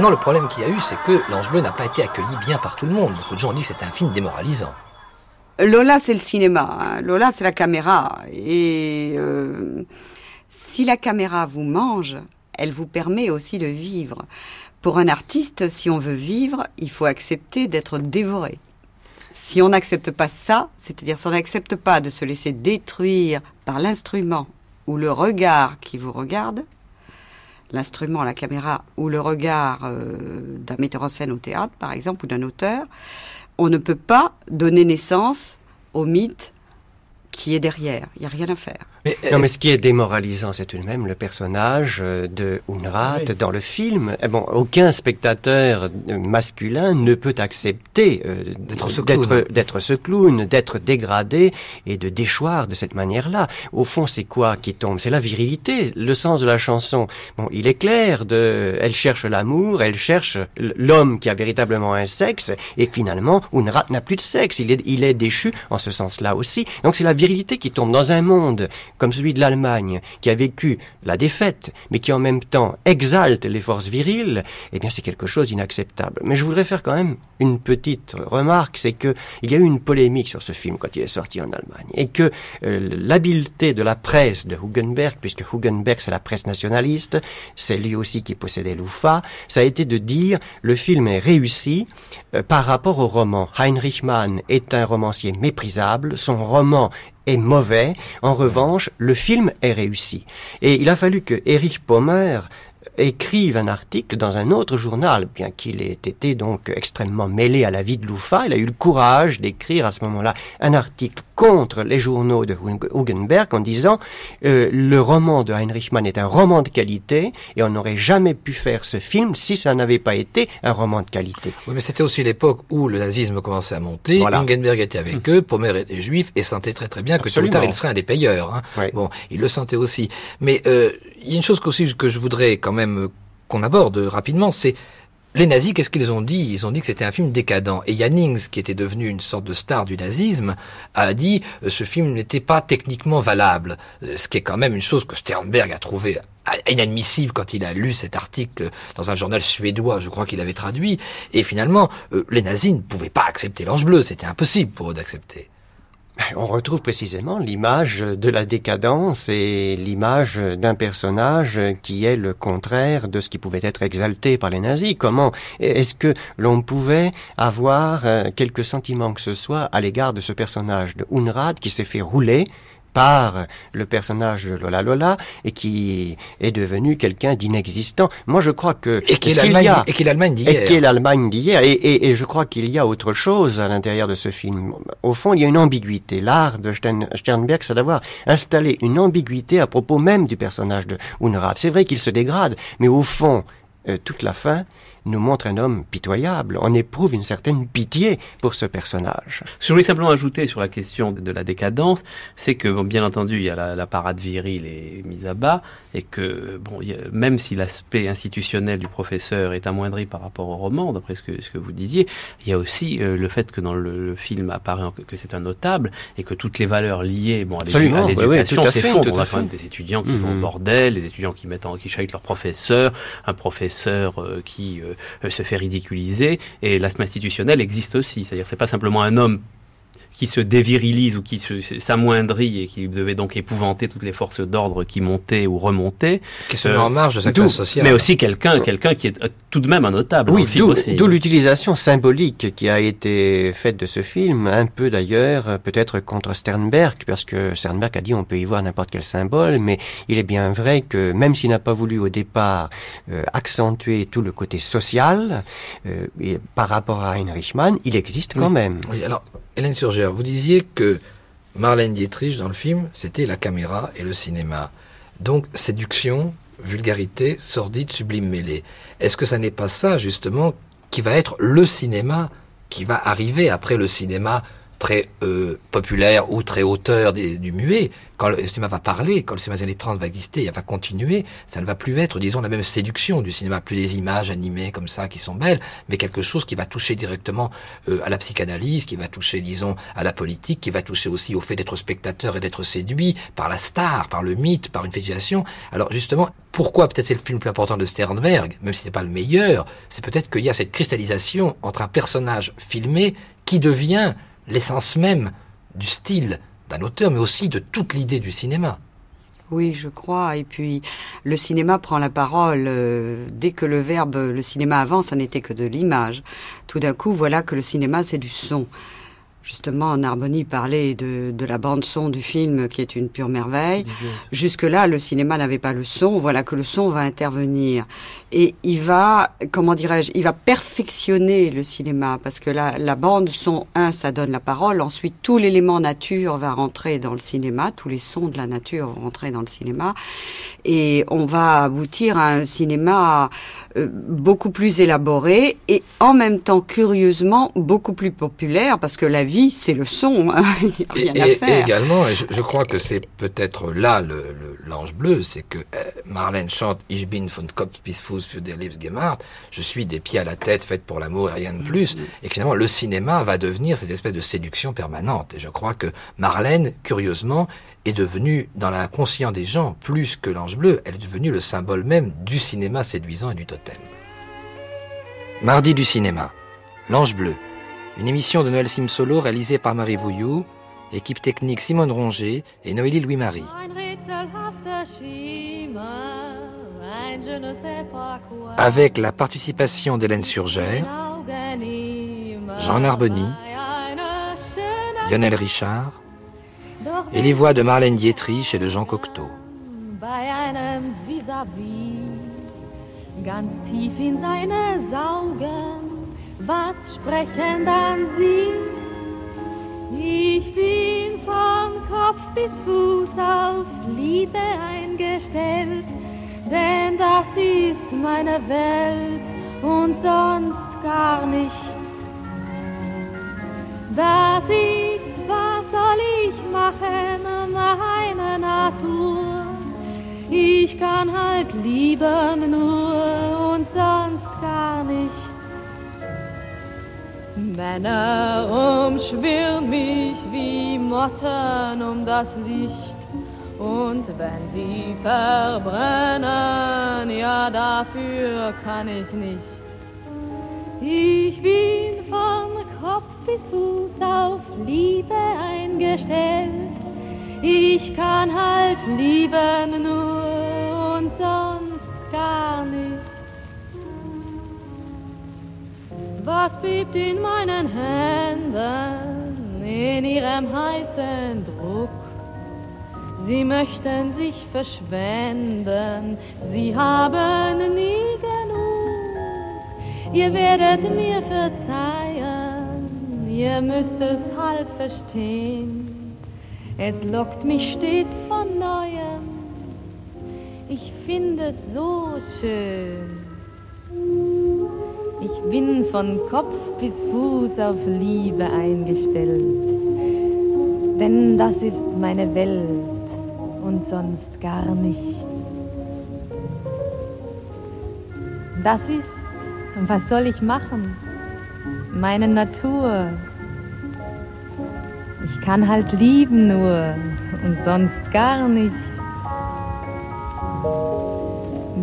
Maintenant, le problème qu'il y a eu, c'est que L'Ange Bleu n'a pas été accueilli bien par tout le monde. Beaucoup de gens ont dit que c'était un film démoralisant. Lola, c'est le cinéma. hein. Lola, c'est la caméra. Et euh, si la caméra vous mange, elle vous permet aussi de vivre. Pour un artiste, si on veut vivre, il faut accepter d'être dévoré. Si on n'accepte pas ça, c'est-à-dire si on n'accepte pas de se laisser détruire par l'instrument ou le regard qui vous regarde, l'instrument, la caméra ou le regard euh, d'un metteur en scène au théâtre, par exemple, ou d'un auteur, on ne peut pas donner naissance au mythe qui est derrière. Il n'y a rien à faire. Non, mais ce qui est démoralisant, c'est tout de même le personnage euh, de Unrat Oui. dans le film. Eh Bon, aucun spectateur euh, masculin ne peut accepter euh, D'être ce clown. d'être dégradé et de déchoir de cette manière-là. Au fond, c'est quoi qui tombe? C'est la virilité, le sens de la chanson. Bon, il est clair de, elle cherche l'amour, elle cherche l'homme qui a véritablement un sexe, et finalement, Unrat n'a plus de sexe. Il est, il est déchu en ce sens-là aussi. Donc c'est la virilité qui tombe dans un monde comme celui de l'Allemagne, qui a vécu la défaite, mais qui en même temps exalte les forces viriles. Eh bien, c'est quelque chose d'inacceptable. Mais je voudrais faire quand même une petite remarque, c'est que il y a eu une polémique sur ce film quand il est sorti en Allemagne, et que euh, l'habileté de la presse de Hugenberg, puisque Hugenberg c'est la presse nationaliste, c'est lui aussi qui possédait l'UFA, ça a été de dire le film est réussi euh, par rapport au roman. Heinrich Mann est un romancier méprisable, son roman est mauvais, en revanche, le film est réussi. Et il a fallu que Erich Pommer écrive un article dans un autre journal, bien qu'il ait été donc extrêmement mêlé à la vie de Loufa, il a eu le courage d'écrire à ce moment-là un article contre les journaux de Hug- Hugenberg en disant euh, le roman de Heinrich Mann est un roman de qualité et on n'aurait jamais pu faire ce film si ça n'avait pas été un roman de qualité. Oui, mais c'était aussi l'époque où le nazisme commençait à monter. Voilà. Hugenberg était avec eux, Pommer était juif et sentait très très bien que tôt ou tard Absolument. il serait un des payeurs. hein. Bon, il le sentait aussi. Mais euh, il y a une chose aussi que je voudrais quand même euh, qu'on aborde rapidement, c'est les nazis, qu'est-ce qu'ils ont dit? Ils ont dit que c'était un film décadent. Et Jannings, qui était devenu une sorte de star du nazisme, a dit euh, ce film n'était pas techniquement valable. Euh, Ce qui est quand même une chose que Sternberg a trouvé inadmissible quand il a lu cet article dans un journal suédois, je crois qu'il avait traduit. Et finalement, les nazis ne pouvaient pas accepter l'ange bleu. C'était impossible pour eux d'accepter. On retrouve précisément l'image de la décadence et l'image d'un personnage qui est le contraire de ce qui pouvait être exalté par les nazis. Comment est-ce que l'on pouvait avoir euh, quelques sentiments que ce soit à l'égard de ce personnage de Unrad qui s'est fait rouler par le personnage de Lola Lola et qui est devenu quelqu'un d'inexistant. Moi, je crois que Et qui est l'Allemagne d'hier. et qui est l'Allemagne d'hier. Et, et- et je crois qu'il y a autre chose à l'intérieur de ce film. Au fond, il y a une ambiguïté. L'art de Stern- Sternberg, c'est d'avoir installé une ambiguïté à propos même du personnage de Unrat. C'est vrai qu'il se dégrade, mais au fond, euh, toute la fin nous montre un homme pitoyable. On éprouve une certaine pitié pour ce personnage. Ce que je voulais simplement ajouter sur la question de la décadence, c'est que, bon, bien entendu, il y a la, la parade virile est mise à bas, et que, bon, il y a- même si l'aspect institutionnel du professeur est amoindri par rapport au roman, d'après ce que, ce que vous disiez, il y a aussi euh, le fait que dans le, le film apparaît que c'est un notable, et que toutes les valeurs liées bon, à l'éducation s'effondrent. tout On a quand même des étudiants qui vont au Mhm. bordel, des étudiants qui mettent en, qui chahuttent leur professeur, un professeur euh, qui euh, se fait ridiculiser, et l'aspect institutionnel existe aussi. C'est-à-dire, c'est pas simplement un homme qui se dévirilise ou qui s'amoindrit et qui devait donc épouvanter toutes les forces d'ordre qui montaient ou remontaient. Euh, Qui se met en marge de sa classe sociale. Mais aussi quelqu'un quelqu'un qui est euh, tout de même un notable. Oui, d'où l'utilisation symbolique qui a été faite de ce film, un peu d'ailleurs euh, peut-être contre Sternberg, parce que Sternberg a dit on peut y voir n'importe quel symbole, mais il est bien vrai que même s'il n'a pas voulu au départ euh, accentuer tout le côté social, euh, et par rapport à Heinrich Mann, il existe quand Oui. même. Oui, alors, Hélène Surgère, vous disiez que Marlène Dietrich, dans le film, c'était la caméra et le cinéma. Donc, séduction, vulgarité, sordide, sublime mêlée. Est-ce que ça n'est pas ça, justement, qui va être le cinéma qui va arriver après le cinéma très euh, populaire ou très auteur du muet, quand le cinéma va parler, quand le cinéma des années 30 va exister, et va continuer, ça ne va plus être, disons, la même séduction du cinéma, plus des images animées comme ça qui sont belles, mais quelque chose qui va toucher directement euh, à la psychanalyse, qui va toucher, disons, à la politique, qui va toucher aussi au fait d'être spectateur et d'être séduit par la star, par le mythe, par une fétichisation. Alors justement, pourquoi peut-être c'est le film le plus important de Sternberg, même si c'est pas le meilleur, c'est peut-être qu'il y a cette cristallisation entre un personnage filmé qui devient l'essence même du style d'un auteur, mais aussi de toute l'idée du cinéma. Oui, je crois. Et puis, le cinéma prend la parole. euh, dès que le verbe, le cinéma avant, ça n'était que de l'image. Tout d'un coup, voilà que le cinéma, c'est du son. Justement, Narboni parlait de, de la bande-son du film, qui est une pure merveille. Jusque-là, le cinéma n'avait pas le son. Voilà que le son va intervenir. Et il va, comment dirais-je, il va perfectionner le cinéma. Parce que la, la bande-son, un, ça donne la parole. Ensuite, tout l'élément nature va rentrer dans le cinéma. Tous les sons de la nature vont rentrer dans le cinéma. Et on va aboutir à un cinéma euh, beaucoup plus élaboré et en même temps, curieusement, beaucoup plus populaire. Parce que la vie, c'est le son. hein. Il n'y a rien Et, à et- et également, et je, je crois que c'est peut-être là l'ange bleu, c'est que euh, Marlène chante Ich bin von Kopf bis Fuß für der gemacht, je suis des pieds à la tête faite pour l'amour et rien de plus, et que finalement le cinéma va devenir cette espèce de séduction permanente. Et je crois que Marlène, curieusement, est devenue dans la conscience des gens, plus que l'ange bleu, elle est devenue le symbole même du cinéma séduisant et du totem. Mardi du cinéma, l'ange bleu. Une émission de Noël Simsolo réalisée par Marie Vouillou, équipe technique Simone Ronger et Noélie Louis-Marie. Avec la participation d'Hélène Surgère, Jean Narboni, Lionel Richard et les voix de Marlène Dietrich et de Jean Cocteau. Was sprechen dann sie? Ich bin von Kopf bis Fuß auf Liebe eingestellt, denn das ist meine Welt und sonst gar nicht. Das ist, was soll ich machen, meine Natur. Ich kann halt lieben nur und sonst gar nicht. Männer umschwirren mich wie Motten um das Licht. Und wenn sie verbrennen, ja dafür kann ich nicht. Ich bin von Kopf bis Fuß auf Liebe eingestellt. Ich kann halt lieben nur und sonst gar nicht. Was bebt in meinen Händen in ihrem heißen Druck? Sie möchten sich verschwenden, sie haben nie genug. Ihr werdet mir verzeihen, ihr müsst es halb verstehen. Es lockt mich stets von neuem, ich finde es so schön. Ich bin von Kopf bis Fuß auf Liebe eingestellt, denn das ist meine Welt und sonst gar nicht. Das ist, was soll ich machen? Meine Natur. Ich kann halt lieben nur und sonst gar nicht.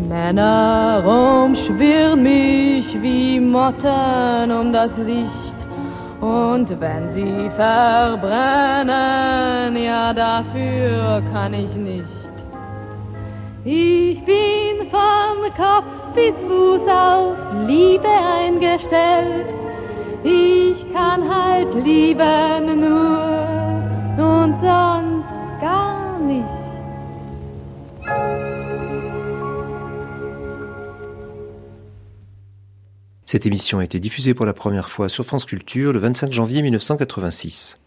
Männer umschwirren mich wie Motten um das Licht. Und wenn sie verbrennen, ja dafür kann ich nicht. Ich bin von Kopf bis Fuß auf Liebe eingestellt. Ich kann halt lieben nur und sonst gar nicht. Cette émission a été diffusée pour la première fois sur France Culture le 25 janvier 1986.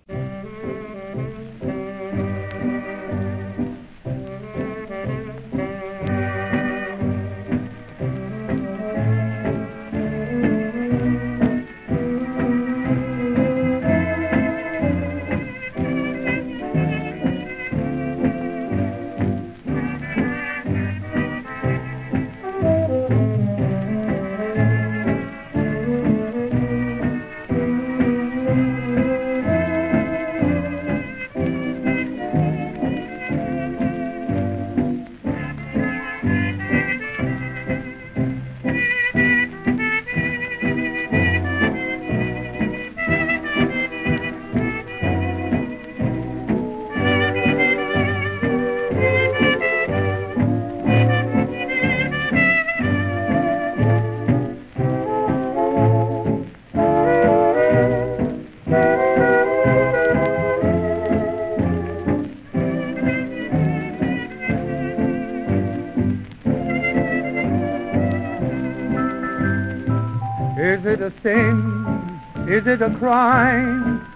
Is a crime?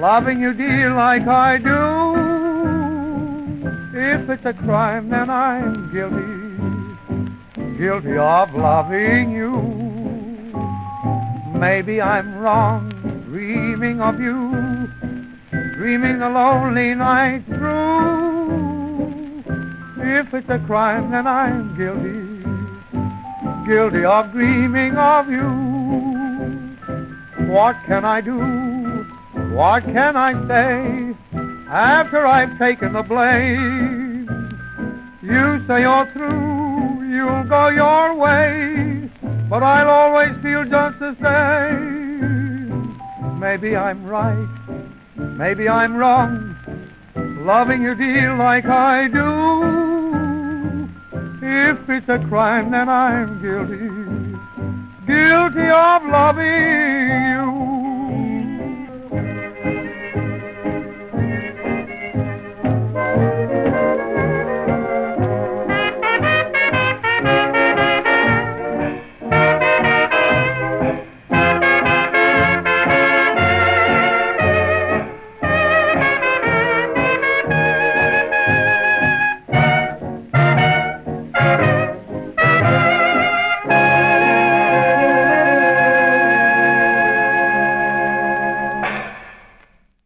Loving you, dear, like I do. If it's a crime, then I'm guilty, guilty of loving you. Maybe I'm wrong, dreaming of you, dreaming the lonely night through. If it's a crime, then I'm guilty, guilty of dreaming of you. What can I do? What can I say after I've taken the blame? You say you're through, you'll go your way, but I'll always feel just the same. Maybe I'm right, maybe I'm wrong, loving you, dear, like I do. If it's a crime, then I'm guilty, guilty of loving